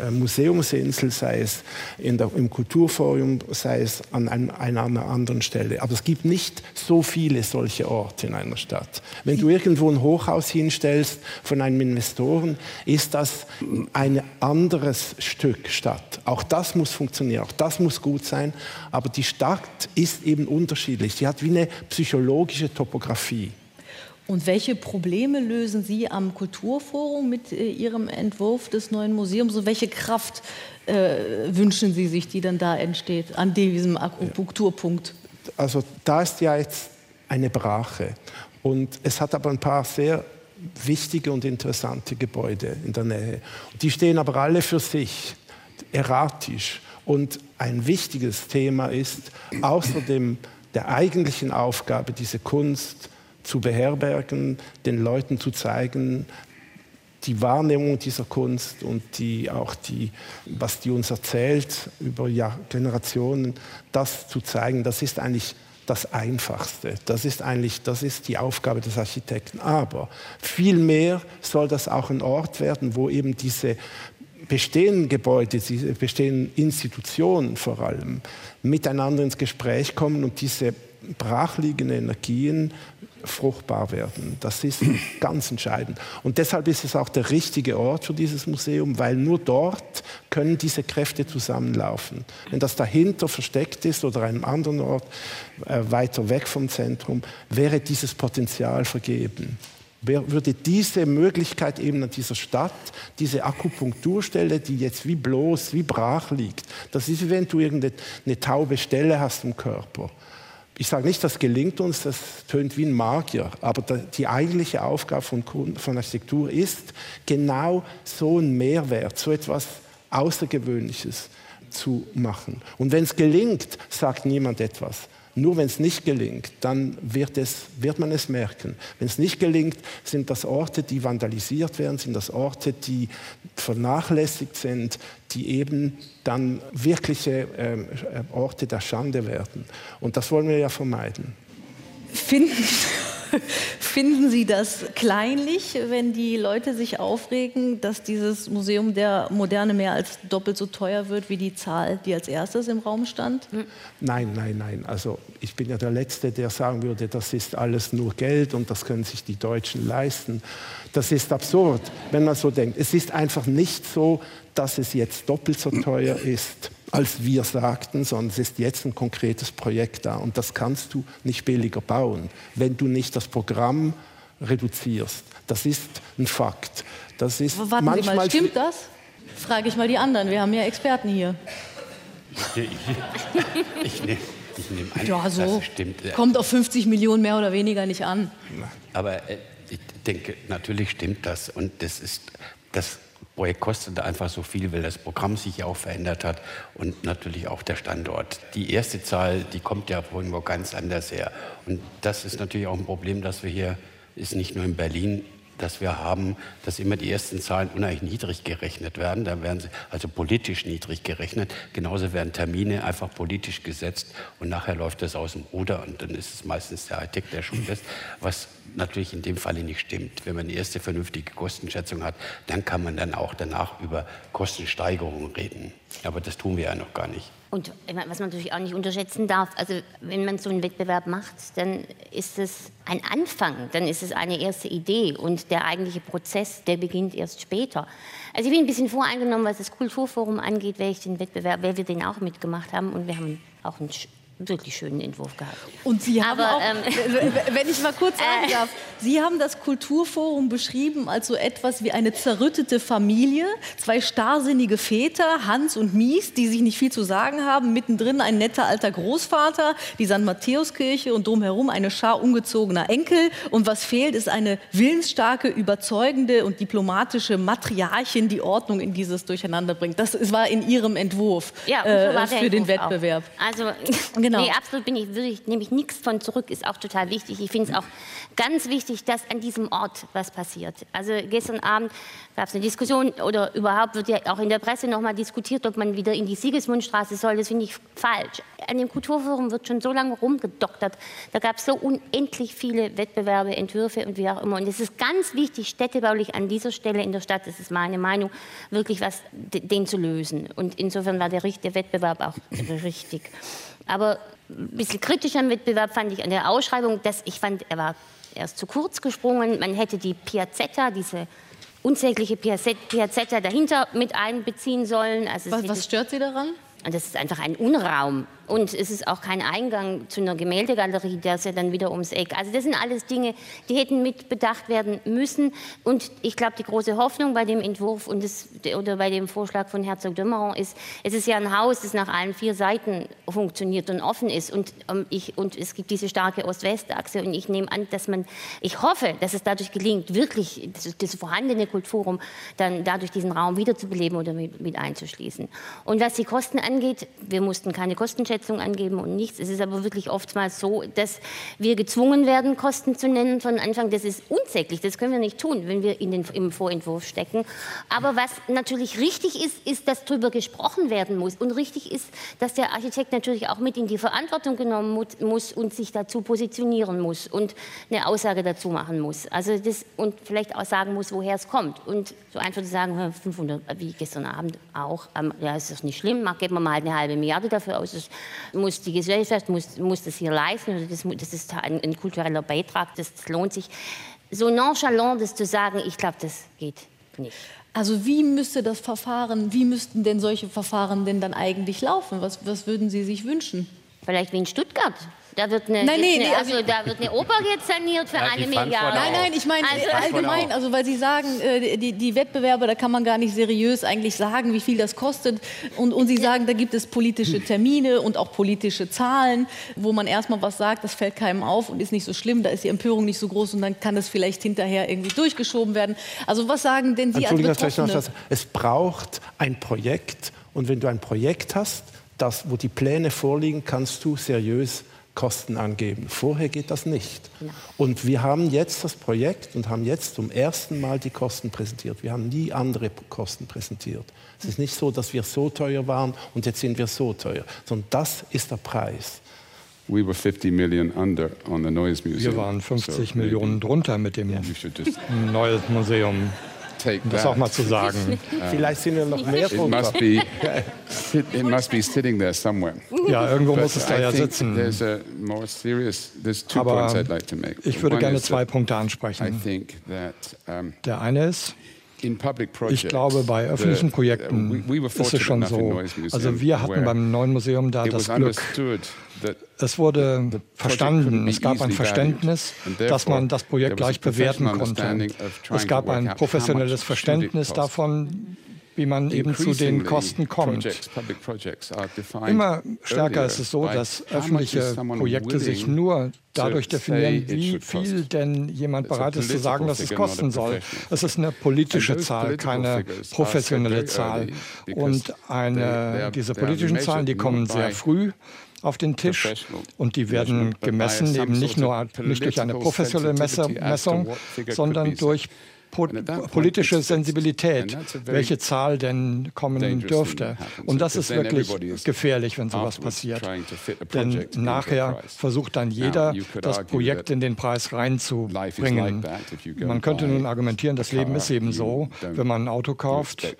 äh, Museumsinsel, sei es der, im Kulturforum, sei es an ein, einer anderen Stelle. Aber es gibt nicht so viele solche Orte in einer Stadt. Wenn du irgendwo ein Hochhaus hinstellst von einem Investoren, ist das ein anderes Stück Stadt. Auch das muss funktionieren, auch das muss gut sein. Aber die Stadt ist eben unterschiedlich. Sie hat wie eine psychologische Topografie. Und welche Probleme lösen Sie am Kulturforum mit äh, Ihrem Entwurf des neuen Museums? Und welche Kraft äh, wünschen Sie sich, die dann da entsteht an diesem Akupunkturpunkt? Also da ist ja jetzt eine Brache. Und es hat aber ein paar sehr wichtige und interessante Gebäude in der Nähe. Die stehen aber alle für sich, erratisch. Und ein wichtiges Thema ist, außerdem der eigentlichen Aufgabe, diese Kunst zu beherbergen, den Leuten zu zeigen, die Wahrnehmung dieser Kunst und die, auch die, was die uns erzählt über Generationen, das zu zeigen, das ist eigentlich das Einfachste. Das ist eigentlich das ist die Aufgabe des Architekten. Aber vielmehr soll das auch ein Ort werden, wo eben diese bestehenden Gebäude, diese bestehenden Institutionen vor allem miteinander ins Gespräch kommen und diese brachliegenden Energien fruchtbar werden. Das ist ganz entscheidend. Und deshalb ist es auch der richtige Ort für dieses Museum, weil nur dort können diese Kräfte zusammenlaufen. Wenn das dahinter versteckt ist oder an einem anderen Ort äh, weiter weg vom Zentrum, wäre dieses Potenzial vergeben. Wer würde diese Möglichkeit eben an dieser Stadt, diese Akupunkturstelle, die jetzt wie bloß, wie brach liegt, das ist, wie wenn du irgendeine taube Stelle hast im Körper ich sage nicht, das gelingt uns, das tönt wie ein Magier, aber die eigentliche Aufgabe von, von Architektur ist, genau so einen Mehrwert, so etwas Außergewöhnliches zu machen. Und wenn es gelingt, sagt niemand etwas. Nur wenn es nicht gelingt, dann wird, es, wird man es merken. Wenn es nicht gelingt, sind das Orte, die vandalisiert werden, sind das Orte, die vernachlässigt sind, die eben dann wirkliche ähm, äh, Orte der Schande werden. Und das wollen wir ja vermeiden. Finden Finden Sie das kleinlich, wenn die Leute sich aufregen, dass dieses Museum der Moderne mehr als doppelt so teuer wird wie die Zahl, die als erstes im Raum stand? Nein, nein, nein. Also ich bin ja der Letzte, der sagen würde, das ist alles nur Geld und das können sich die Deutschen leisten. Das ist absurd, wenn man so denkt. Es ist einfach nicht so, dass es jetzt doppelt so teuer ist als wir sagten, sondern es ist jetzt ein konkretes Projekt da. Und das kannst du nicht billiger bauen, wenn du nicht das Programm reduzierst. Das ist ein Fakt. Das ist Warten manchmal Sie mal, stimmt das? Frage ich mal die anderen. Wir haben ja Experten hier. Ich, ich, ich, nehme, ich nehme an, ja, so. stimmt. Kommt auf 50 Millionen mehr oder weniger nicht an. Aber äh, ich denke, natürlich stimmt das. Und das ist das Projekt kostet einfach so viel, weil das Programm sich ja auch verändert hat und natürlich auch der Standort. Die erste Zahl, die kommt ja von wo ganz anders her. Und das ist natürlich auch ein Problem, dass wir hier, ist nicht nur in Berlin, dass wir haben, dass immer die ersten Zahlen unheimlich niedrig gerechnet werden. Da werden sie also politisch niedrig gerechnet. Genauso werden Termine einfach politisch gesetzt und nachher läuft das aus dem Ruder und dann ist es meistens der Architekt, der schon lässt, was natürlich in dem Falle nicht stimmt. Wenn man die erste vernünftige Kostenschätzung hat, dann kann man dann auch danach über Kostensteigerungen reden. Aber das tun wir ja noch gar nicht. Und was man natürlich auch nicht unterschätzen darf, also wenn man so einen Wettbewerb macht, dann ist es ein Anfang, dann ist es eine erste Idee und der eigentliche Prozess, der beginnt erst später. Also ich bin ein bisschen voreingenommen, was das Kulturforum angeht, weil ich den Wettbewerb, weil wir den auch mitgemacht haben und wir haben auch einen wirklich schönen Entwurf gehabt. Und Sie haben Aber, auch, ähm, wenn ich mal kurz sagen darf, Sie haben das Kulturforum beschrieben als so etwas wie eine zerrüttete Familie. Zwei starrsinnige Väter, Hans und Mies, die sich nicht viel zu sagen haben. Mittendrin ein netter alter Großvater, die St. Matthäuskirche und drumherum eine Schar ungezogener Enkel. Und was fehlt, ist eine willensstarke, überzeugende und diplomatische Matriarchin, die Ordnung in dieses Durcheinander bringt. Das war in Ihrem Entwurf ja, äh, für Entwurf den Wettbewerb. Auch. Also, genau. nee, absolut bin ich, ich, nehme ich nichts von zurück, ist auch total wichtig. Ich finde es auch ganz wichtig, dass an diesem Ort was passiert. Also gestern Abend gab es eine Diskussion oder überhaupt wird ja auch in der Presse noch mal diskutiert, ob man wieder in die Siegesmundstraße soll. Das finde ich falsch. An dem Kulturforum wird schon so lange rumgedoktert. Da gab es so unendlich viele Wettbewerbe, Entwürfe und wie auch immer. Und es ist ganz wichtig, städtebaulich an dieser Stelle in der Stadt, das ist meine Meinung, wirklich was den zu lösen. Und insofern war der, der Wettbewerb auch richtig. Aber ein bisschen kritisch am Wettbewerb fand ich an der Ausschreibung, dass ich fand, er war erst zu kurz gesprungen. Man hätte die Piazzetta, diese unsägliche Piazzetta dahinter mit einbeziehen sollen. Also was, was stört Sie daran? Das ist einfach ein Unraum. Und es ist auch kein Eingang zu einer Gemäldegalerie, der ist ja dann wieder ums Eck. Also das sind alles Dinge, die hätten mit bedacht werden müssen. Und ich glaube, die große Hoffnung bei dem Entwurf und das, oder bei dem Vorschlag von Herzog Dömeron ist, es ist ja ein Haus, das nach allen vier Seiten funktioniert und offen ist. Und, ähm, ich, und es gibt diese starke Ost-West-Achse. Und ich nehme an, dass man, ich hoffe, dass es dadurch gelingt, wirklich das, das vorhandene Kulturforum dann dadurch diesen Raum wiederzubeleben oder mit, mit einzuschließen. Und was die Kosten angeht, wir mussten keine Kostenschätzung Einschätzung angeben und nichts. Es ist aber wirklich oftmals so, dass wir gezwungen werden, Kosten zu nennen von Anfang. Das ist unsäglich. Das können wir nicht tun, wenn wir in den, im Vorentwurf stecken. Aber was natürlich richtig ist, ist, dass darüber gesprochen werden muss. Und richtig ist, dass der Architekt natürlich auch mit in die Verantwortung genommen muss und sich dazu positionieren muss und eine Aussage dazu machen muss. Also das, und vielleicht auch sagen muss, woher es kommt. Und so einfach zu sagen, 500, wie gestern Abend auch, ähm, ja, ist das nicht schlimm, geben wir mal eine halbe Milliarde dafür aus. Das muss die Gesellschaft muss, muss das hier leisten. Das, das ist ein, ein kultureller Beitrag, das, das lohnt sich. So nonchalant das zu sagen, ich glaube, das geht nicht. Also wie müsste das Verfahren, wie müssten denn solche Verfahren denn dann eigentlich laufen? Was, was würden Sie sich wünschen? Vielleicht wie in Stuttgart. Da wird eine, nein, nee, nee, also, also, da wird eine Oper jetzt saniert für ja, eine Milliarde. Nein, nein, ich meine also, allgemein, also weil Sie sagen, äh, die, die Wettbewerbe, da kann man gar nicht seriös eigentlich sagen, wie viel das kostet. Und, und Sie sagen, da gibt es politische Termine und auch politische Zahlen, wo man erstmal was sagt, das fällt keinem auf und ist nicht so schlimm, da ist die Empörung nicht so groß und dann kann das vielleicht hinterher irgendwie durchgeschoben werden. Also was sagen denn Sie als Betroffene? Es braucht ein Projekt und wenn du ein Projekt hast, das, wo die Pläne vorliegen, kannst du seriös Kosten angeben. Vorher geht das nicht. Ja. Und wir haben jetzt das Projekt und haben jetzt zum ersten Mal die Kosten präsentiert. Wir haben nie andere Kosten präsentiert. Es ist nicht so, dass wir so teuer waren und jetzt sind wir so teuer, sondern das ist der Preis. We were 50 million under on the Neues Museum. Wir waren 50 so Millionen drunter mit dem Neues Museum das auch mal zu sagen. Vielleicht sind wir noch mehr it must, be, it must be sitting there somewhere. Ja, irgendwo But muss es da ja sitzen. There's a more serious, there's two Aber points I'd like to make. Ich würde gerne zwei Punkte ansprechen. Der eine ist, ich glaube, bei öffentlichen Projekten ist es schon so. Also wir hatten beim neuen Museum da das Glück. Es wurde verstanden, es gab ein Verständnis, dass man das Projekt gleich bewerten konnte. Es gab ein professionelles Verständnis davon, wie man eben zu den Kosten kommt. Immer stärker ist es so, dass öffentliche Projekte sich nur dadurch definieren, wie viel denn jemand bereit ist zu sagen, dass es kosten soll. Es ist eine politische Zahl, keine professionelle Zahl. Und eine, diese politischen Zahlen, die kommen sehr früh auf den Tisch und die werden gemessen eben nicht nur nicht durch eine professionelle Messung, sondern durch politische Sensibilität, welche Zahl denn kommen dürfte. Und das ist wirklich gefährlich, wenn sowas passiert. Denn nachher versucht dann jeder, das Projekt in den Preis reinzubringen. Man könnte nun argumentieren, das Leben ist eben so, wenn man ein Auto kauft,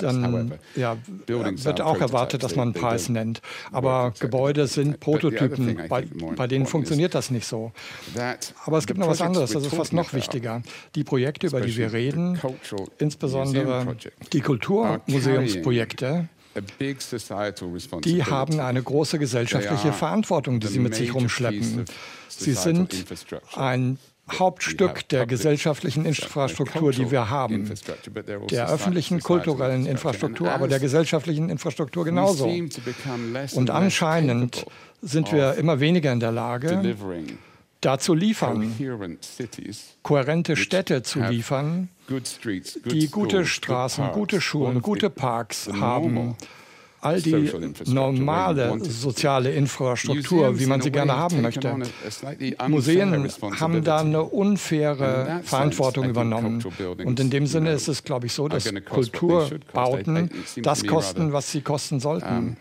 dann ja, wird auch erwartet, dass man einen Preis nennt. Aber Gebäude sind Prototypen, bei, bei denen funktioniert das nicht so. Aber es gibt noch was anderes, das ist fast noch wichtiger. Die Projekte, über die wir reden, insbesondere die Kulturmuseumsprojekte, die haben eine große gesellschaftliche Verantwortung, die sie mit sich rumschleppen. Sie sind ein Hauptstück der gesellschaftlichen Infrastruktur, die wir haben, der öffentlichen kulturellen Infrastruktur, aber der gesellschaftlichen Infrastruktur genauso. Und anscheinend sind wir immer weniger in der Lage, dazu liefern, kohärente Städte zu liefern, die gute Straßen, gute Schulen, gute Parks haben, all die normale soziale Infrastruktur, wie man sie gerne haben möchte. Museen haben da eine unfaire Verantwortung übernommen. Und in dem Sinne ist es, glaube ich, so, dass Kulturbauten das kosten, was sie kosten sollten.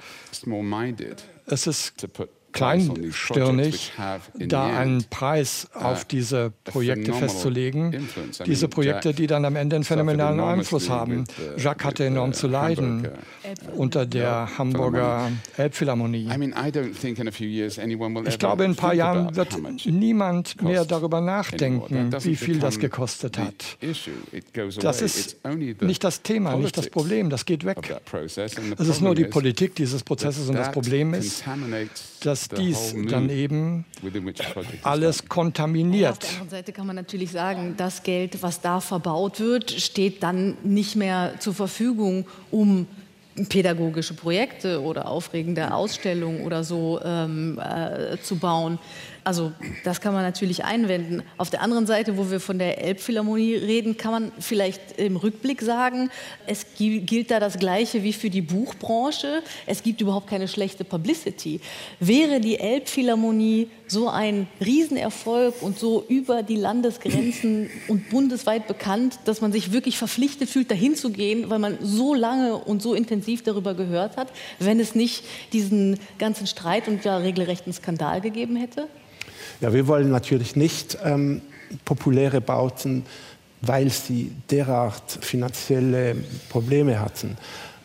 Es ist kleinstirnig, da einen Preis auf diese Projekte festzulegen. Diese Projekte, die dann am Ende einen phänomenalen Einfluss haben. Jacques hatte enorm zu leiden unter der Hamburger Elbphilharmonie. Ich glaube, in ein paar Jahren wird niemand mehr darüber nachdenken, wie viel das gekostet hat. Das ist nicht das Thema, nicht das Problem, das geht weg. Es ist nur die Politik dieses Prozesses und das Problem ist, dass dies dann eben alles kontaminiert. Auf der anderen Seite kann man natürlich sagen, das Geld, was da verbaut wird, steht dann nicht mehr zur Verfügung, um pädagogische Projekte oder aufregende Ausstellungen oder so ähm, äh, zu bauen. Also das kann man natürlich einwenden. Auf der anderen Seite, wo wir von der Elbphilharmonie reden, kann man vielleicht im Rückblick sagen, es gilt da das Gleiche wie für die Buchbranche. Es gibt überhaupt keine schlechte Publicity. Wäre die Elbphilharmonie so ein Riesenerfolg und so über die Landesgrenzen und bundesweit bekannt, dass man sich wirklich verpflichtet fühlt, dahin zu gehen, weil man so lange und so intensiv darüber gehört hat, wenn es nicht diesen ganzen Streit und ja regelrechten Skandal gegeben hätte? Ja, wir wollen natürlich nicht ähm, populäre Bauten, weil sie derart finanzielle Probleme hatten.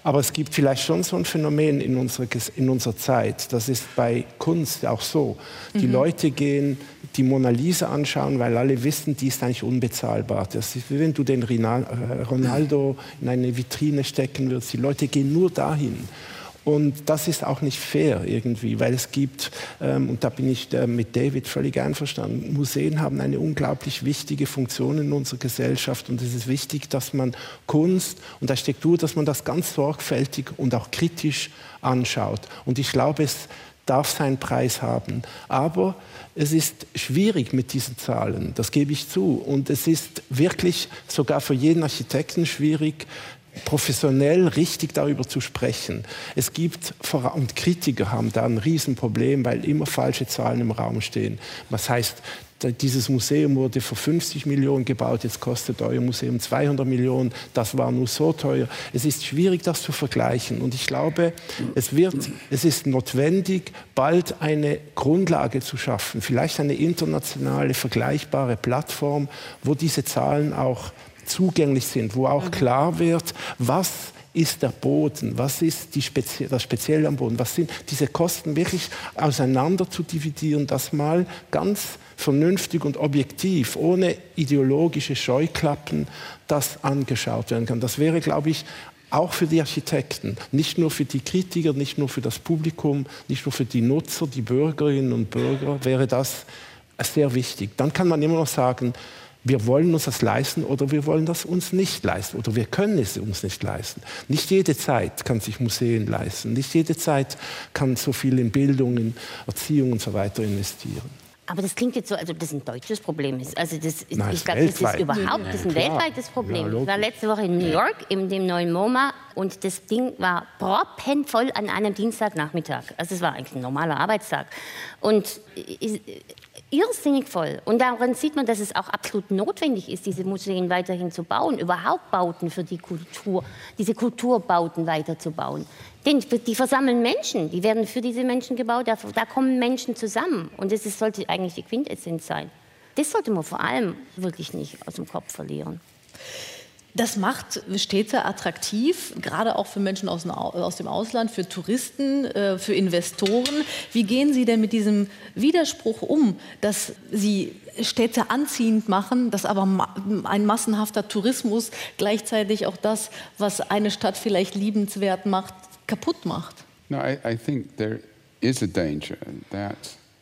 Aber es gibt vielleicht schon so ein Phänomen in unserer, in unserer Zeit. Das ist bei Kunst auch so. Die mhm. Leute gehen die Mona Lisa anschauen, weil alle wissen, die ist eigentlich unbezahlbar. Das ist wie wenn du den äh, Ronaldo in eine Vitrine stecken würdest. Die Leute gehen nur dahin. Und das ist auch nicht fair irgendwie, weil es gibt, ähm, und da bin ich äh, mit David völlig einverstanden, Museen haben eine unglaublich wichtige Funktion in unserer Gesellschaft und es ist wichtig, dass man Kunst und Architektur, dass man das ganz sorgfältig und auch kritisch anschaut. Und ich glaube, es darf seinen Preis haben. Aber es ist schwierig mit diesen Zahlen, das gebe ich zu. Und es ist wirklich sogar für jeden Architekten schwierig, professionell richtig darüber zu sprechen. Es gibt, und Kritiker haben da ein Riesenproblem, weil immer falsche Zahlen im Raum stehen. Was heißt, dieses Museum wurde für 50 Millionen gebaut, jetzt kostet euer Museum 200 Millionen, das war nur so teuer. Es ist schwierig, das zu vergleichen. Und ich glaube, es, wird, es ist notwendig, bald eine Grundlage zu schaffen, vielleicht eine internationale, vergleichbare Plattform, wo diese Zahlen auch zugänglich sind, wo auch mhm. klar wird, was ist der Boden, was ist Spezie das Spezielle am Boden, was sind diese Kosten wirklich auseinander zu dividieren, das mal ganz vernünftig und objektiv, ohne ideologische Scheuklappen, das angeschaut werden kann. Das wäre, glaube ich, auch für die Architekten, nicht nur für die Kritiker, nicht nur für das Publikum, nicht nur für die Nutzer, die Bürgerinnen und Bürger, wäre das sehr wichtig. Dann kann man immer noch sagen, wir wollen uns das leisten oder wir wollen das uns nicht leisten oder wir können es uns nicht leisten. Nicht jede Zeit kann sich Museen leisten. Nicht jede Zeit kann so viel in Bildung, in Erziehung und so weiter investieren. Aber das klingt jetzt so, als ob das ein deutsches Problem ist. Also das, ist, Nein, ich glaube, das ist überhaupt das ist ein Klar. weltweites Problem. Ja, ich war letzte Woche in New York in dem neuen MoMA und das Ding war proppenvoll an einem Dienstagnachmittag. Also es war eigentlich ein normaler Arbeitstag. Und irrsinnig voll. Und daran sieht man, dass es auch absolut notwendig ist, diese Museen weiterhin zu bauen, überhaupt Bauten für die Kultur, diese Kulturbauten weiterzubauen. Denn die versammeln Menschen, die werden für diese Menschen gebaut, da, da kommen Menschen zusammen. Und das ist, sollte eigentlich die Quintessenz sein. Das sollte man vor allem wirklich nicht aus dem Kopf verlieren. Das macht Städte attraktiv, gerade auch für Menschen aus dem Ausland, für Touristen, äh, für Investoren. Wie gehen Sie denn mit diesem Widerspruch um, dass Sie Städte anziehend machen, dass aber ein massenhafter Tourismus gleichzeitig auch das, was eine Stadt vielleicht liebenswert macht, kaputt macht? No, I, I think there is a danger that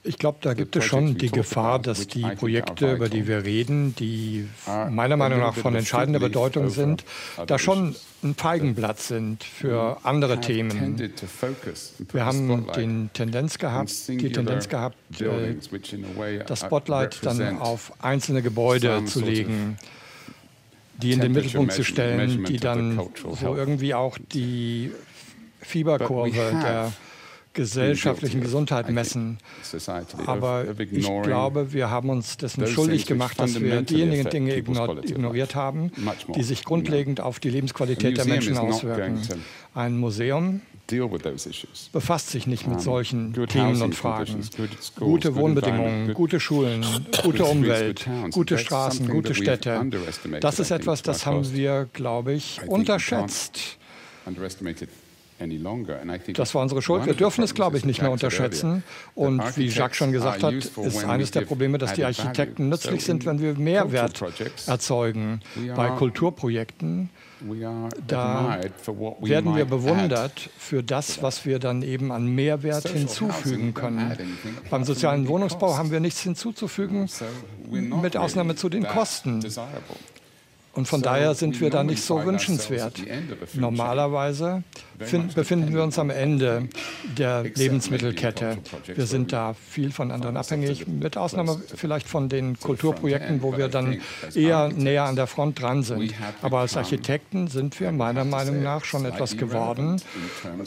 Ich glaube, da gibt es schon die Gefahr, dass die Projekte, über die wir reden, die meiner Meinung nach von entscheidender Bedeutung sind, da schon ein Feigenblatt sind für andere Themen. Wir haben den Tendenz gehabt, die Tendenz gehabt, äh, das Spotlight dann auf einzelne Gebäude zu legen die in den Mittelpunkt zu stellen, die dann so irgendwie auch die Fieberkurve der gesellschaftlichen Gesundheit messen. Aber ich glaube, wir haben uns dessen schuldig gemacht, dass wir diejenigen Dinge ignoriert haben, die sich grundlegend auf die Lebensqualität der Menschen auswirken. Ein Museum befasst sich nicht mit solchen Themen und Fragen. Gute Wohnbedingungen, gute Schulen, gute Umwelt, gute Straßen, gute Städte. Das ist etwas, das haben wir, glaube ich, unterschätzt. Das war unsere Schuld. Wir dürfen es, glaube ich, nicht mehr unterschätzen. Und wie Jacques schon gesagt hat, ist eines der Probleme, dass die Architekten nützlich sind, wenn wir Mehrwert erzeugen bei Kulturprojekten. Da werden wir bewundert für das, was wir dann eben an Mehrwert hinzufügen können. Beim sozialen Wohnungsbau haben wir nichts hinzuzufügen, mit Ausnahme zu den Kosten. Und von daher sind wir da nicht so wünschenswert. Normalerweise befinden wir uns am Ende der Lebensmittelkette. Wir sind da viel von anderen abhängig, mit Ausnahme vielleicht von den Kulturprojekten, wo wir dann eher näher an der Front dran sind. Aber als Architekten sind wir meiner Meinung nach schon etwas geworden,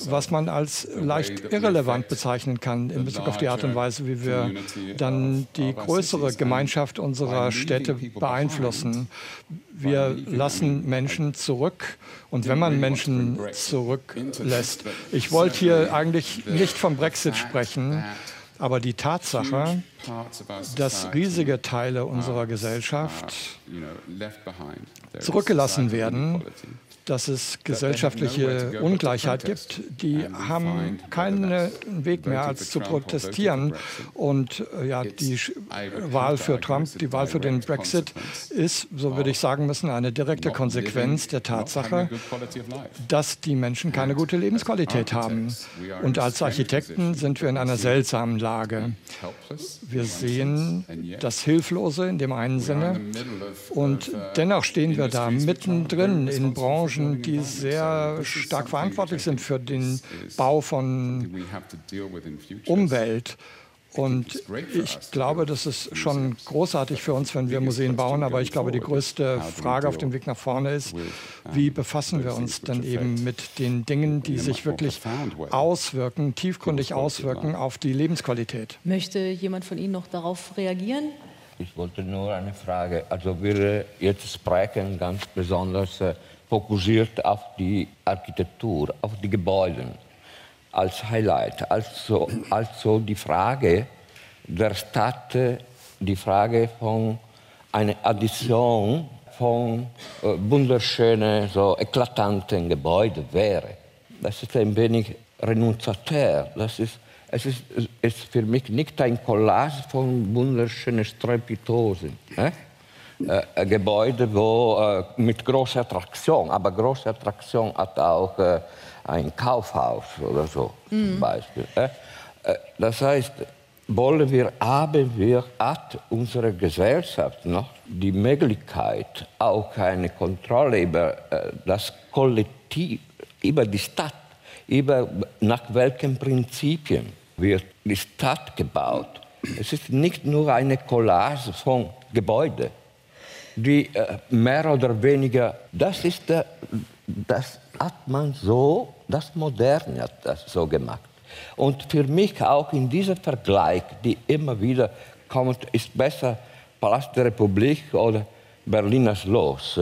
was man als leicht irrelevant bezeichnen kann in Bezug auf die Art und Weise, wie wir dann die größere Gemeinschaft unserer Städte beeinflussen. Wir lassen Menschen zurück. Und wenn man Menschen zurücklässt, ich wollte hier eigentlich nicht vom Brexit sprechen, aber die Tatsache, dass riesige Teile unserer Gesellschaft zurückgelassen werden, dass es gesellschaftliche Ungleichheit gibt, die haben keinen Weg mehr als zu protestieren. Und äh, ja, die Wahl für Trump, die Wahl für den Brexit ist, so würde ich sagen müssen, eine direkte Konsequenz der Tatsache, dass die Menschen keine gute Lebensqualität haben. Und als Architekten sind wir in einer seltsamen Lage. Wir sehen das Hilflose in dem einen Sinne und dennoch stehen wir da mittendrin in Branchen, Branchen, die sehr stark verantwortlich sind für den Bau von Umwelt. Und ich glaube, das ist schon großartig für uns, wenn wir Museen bauen. Aber ich glaube, die größte Frage auf dem Weg nach vorne ist, wie befassen wir uns dann eben mit den Dingen, die sich wirklich auswirken, tiefgründig auswirken auf die Lebensqualität. Möchte jemand von Ihnen noch darauf reagieren? Ich wollte nur eine Frage. Also wir jetzt sprechen ganz besonders äh, fokussiert auf die Architektur, auf die Gebäude als Highlight. Also, also die Frage der Stadt, die Frage von einer Addition von äh, wunderschönen, so eklatanten Gebäuden wäre. Das ist ein wenig renunziatär. Das ist, es ist, ist für mich nicht ein Collage von wunderschönen Strepitosen. Eh? äh, Gebäude wo, äh, mit großer Attraktion. Aber große Attraktion hat auch äh, ein Kaufhaus oder so mhm. zum Beispiel. Äh, das heißt, wollen wir, haben wir, hat unsere Gesellschaft noch die Möglichkeit, auch eine Kontrolle über äh, das Kollektiv, über die Stadt, über nach welchen Prinzipien wird die Stadt gebaut. Es ist nicht nur eine Collage von Gebäuden die äh, mehr oder weniger, das ist, äh, das hat man so, das Moderne hat das so gemacht. Und für mich auch in diesem Vergleich, die immer wieder kommt, ist besser Palast der Republik oder Berliner Schloss.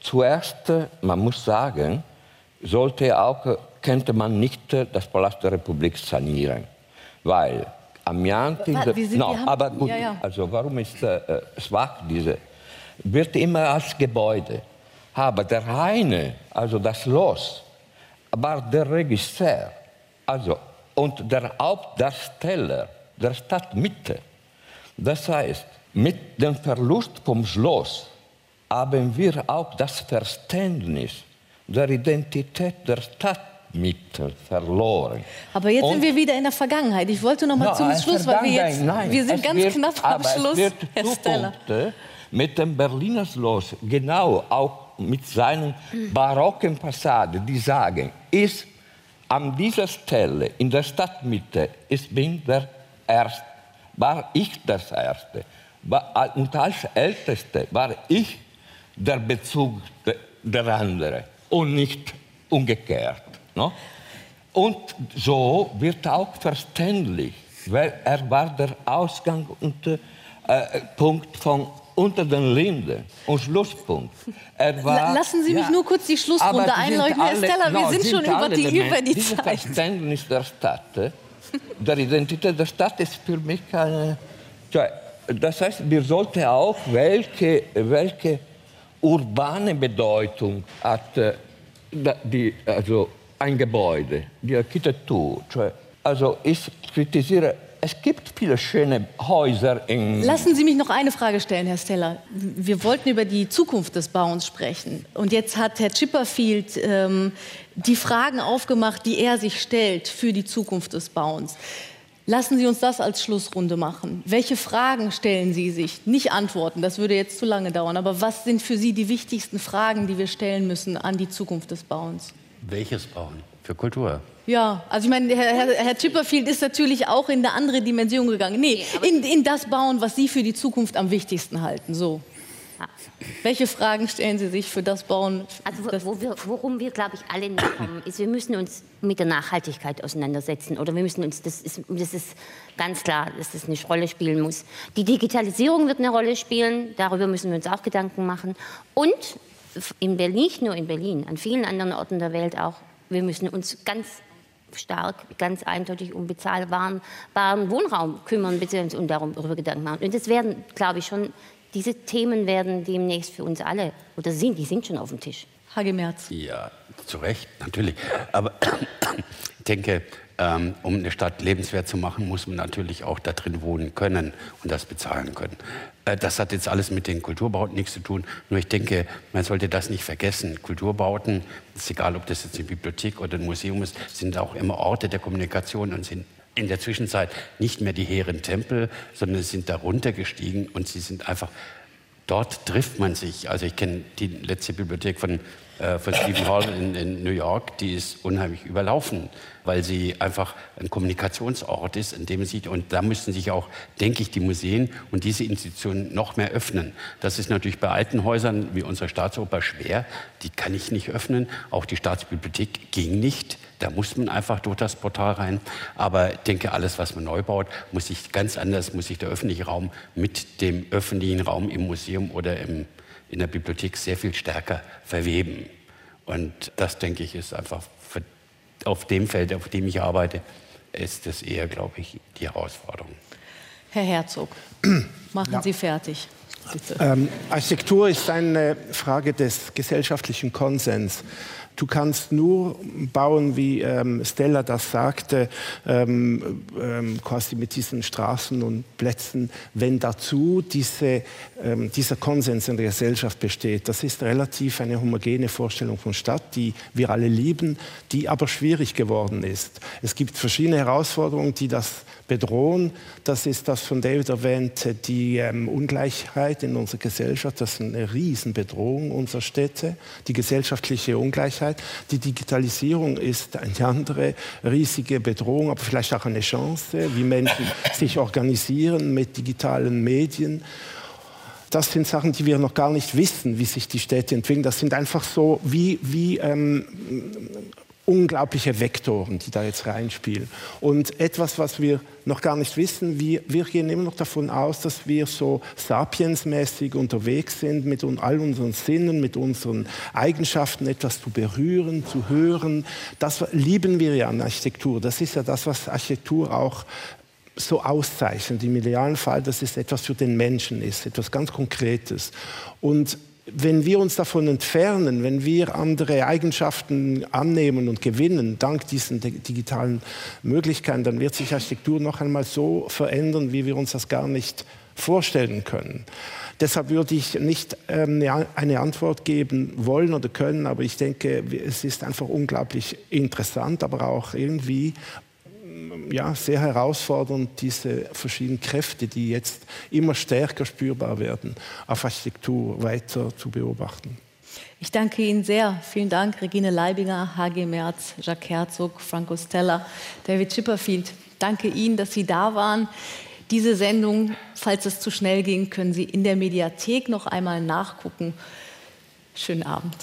Zuerst, man muss sagen, sollte auch, könnte man nicht das Palast der Republik sanieren, weil Amiant, no, aber gut, ja, ja. also warum ist äh, schwach diese wird immer als Gebäude. Aber der Heine, also das Los, war der Regisseur also, und der Hauptdarsteller der Stadtmitte. Das heißt, mit dem Verlust vom Schloss haben wir auch das Verständnis der Identität der Stadt Stadtmitte verloren. Aber jetzt Und, sind wir wieder in der Vergangenheit. Ich wollte noch mal no, zum Schluss, weil wir jetzt, nein, wir sind ganz wird, knapp am Schluss, Herr Steller. Mit dem Berliner Schloss, genau auch mit seinen barocken Fassaden, die sagen, ist an dieser Stelle in der Stadtmitte, ich bin der Erste, war ich das Erste. Und als Älteste war ich der Bezug der andere und nicht umgekehrt. No? Und so wird auch verständlich, weil er war der Ausgangspunkt äh, von unter den Linden und Schlusspunkt. War, Lassen Sie mich ja, nur kurz die Schlussrunde einläuten, Herr Steller. Wir no, sind, schon über die, über die Zeit. Verständnis der Stadt, der Identität der Stadt ist für mich keine... Das heißt, wir sollten auch, welche, welche urbane Bedeutung hat äh, die, also ein Gebäude, die Architektur. Also ich kritisiere, es gibt viele schöne Häuser in. Lassen Sie mich noch eine Frage stellen, Herr Steller. Wir wollten über die Zukunft des Bauens sprechen. Und jetzt hat Herr Chipperfield ähm, die Fragen aufgemacht, die er sich stellt für die Zukunft des Bauens. Lassen Sie uns das als Schlussrunde machen. Welche Fragen stellen Sie sich? Nicht antworten, das würde jetzt zu lange dauern. Aber was sind für Sie die wichtigsten Fragen, die wir stellen müssen an die Zukunft des Bauens? Welches Bauen? Für Kultur? Ja, also ich meine, Herr, Herr, Chipperfield ist natürlich auch in eine andere Dimension gegangen. Nee, in, in das Bauen, was Sie für die Zukunft am wichtigsten halten. So. Welche Fragen stellen Sie sich für das Bauen? Also wo wir, worum wir, glaube ich, alle kommen, ist, wir müssen uns mit der Nachhaltigkeit auseinandersetzen. Oder wir müssen uns, das ist, das ist ganz klar, dass das eine Rolle spielen muss. Die Digitalisierung wird eine Rolle spielen, darüber müssen wir uns auch Gedanken machen. Und in Berlin, nicht nur in Berlin, an vielen anderen Orten der Welt auch, wir müssen uns ganz stark, ganz eindeutig um bezahlbaren Wohnraum kümmern bzw. und darüber Gedanken machen. Und das werden, glaube ich, schon diese Themen werden demnächst für uns alle, oder sind, die sind schon auf dem Tisch. Hage Merz. Ja, zu Recht, natürlich. Aber ich denke, ähm, um eine Stadt lebenswert zu machen, muss man natürlich auch da drin wohnen können und das bezahlen können. Äh, das hat jetzt alles mit den Kulturbauten nichts zu tun. Nur ich denke, man sollte das nicht vergessen. Kulturbauten, ist egal, ob das jetzt eine Bibliothek oder ein Museum ist, sind auch immer Orte der Kommunikation und sind in der Zwischenzeit nicht mehr die hehren Tempel, sondern sind darunter gestiegen und sie sind einfach, dort trifft man sich. Also ich kenne die letzte Bibliothek von, äh, von Stephen Hall in, in New York, die ist unheimlich überlaufen weil sie einfach ein Kommunikationsort ist, in dem sich, und da müssten sich auch, denke ich, die Museen und diese Institutionen noch mehr öffnen. Das ist natürlich bei alten Häusern wie unserer Staatsoper schwer. Die kann ich nicht öffnen. Auch die Staatsbibliothek ging nicht. Da muss man einfach durch das Portal rein. Aber ich denke, alles, was man neu baut, muss sich ganz anders, muss sich der öffentliche Raum mit dem öffentlichen Raum im Museum oder im, in der Bibliothek sehr viel stärker verweben. Und das, denke ich, ist einfach auf dem Feld, auf dem ich arbeite, ist das eher, glaube ich, die Herausforderung. Herr Herzog, machen ja. Sie fertig. Ähm, Architektur ist eine Frage des gesellschaftlichen Konsens. Du kannst nur bauen, wie ähm, Stella das sagte, ähm, ähm, quasi mit diesen Straßen und Plätzen, wenn dazu diese, ähm, dieser Konsens in der Gesellschaft besteht. Das ist relativ eine homogene Vorstellung von Stadt, die wir alle lieben, die aber schwierig geworden ist. Es gibt verschiedene Herausforderungen, die das bedrohen. Das ist das von David erwähnte, die ähm, Ungleichheit in unserer Gesellschaft. Das ist eine Riesenbedrohung unserer Städte, die gesellschaftliche Ungleichheit. Die Digitalisierung ist eine andere riesige Bedrohung, aber vielleicht auch eine Chance, wie Menschen sich organisieren mit digitalen Medien das sind Sachen, die wir noch gar nicht wissen, wie sich die Städte entwickeln. Das sind einfach so wie, wie ähm, unglaubliche Vektoren, die da jetzt reinspielen. Und etwas, was wir noch gar nicht wissen, wir, wir gehen immer noch davon aus, dass wir so sapiensmäßig unterwegs sind mit all unseren Sinnen, mit unseren Eigenschaften, etwas zu berühren, zu hören. Das lieben wir ja an Architektur. Das ist ja das, was Architektur auch so auszeichnet. Im idealen Fall, dass es etwas für den Menschen ist, etwas ganz Konkretes. Und wenn wir uns davon entfernen, wenn wir andere Eigenschaften annehmen und gewinnen, dank diesen digitalen Möglichkeiten, dann wird sich Architektur noch einmal so verändern, wie wir uns das gar nicht vorstellen können. Deshalb würde ich nicht ähm, eine Antwort geben wollen oder können, aber ich denke, es ist einfach unglaublich interessant, aber auch irgendwie ja, sehr herausfordernd, diese verschiedenen Kräfte, die jetzt immer stärker spürbar werden, auf Architektur weiter zu beobachten. Ich danke Ihnen sehr. Vielen Dank, Regine Leibinger, HG Merz, Jacques Herzog, Franco Stella, David Chipperfield. Danke Ihnen, dass Sie da waren. Diese Sendung, falls es zu schnell ging, können Sie in der Mediathek noch einmal nachgucken. Schönen Abend.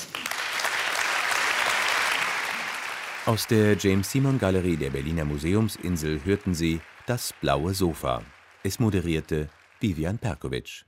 Aus der James Simon Galerie der Berliner Museumsinsel hörten Sie Das blaue Sofa. Es moderierte Vivian Perkovic.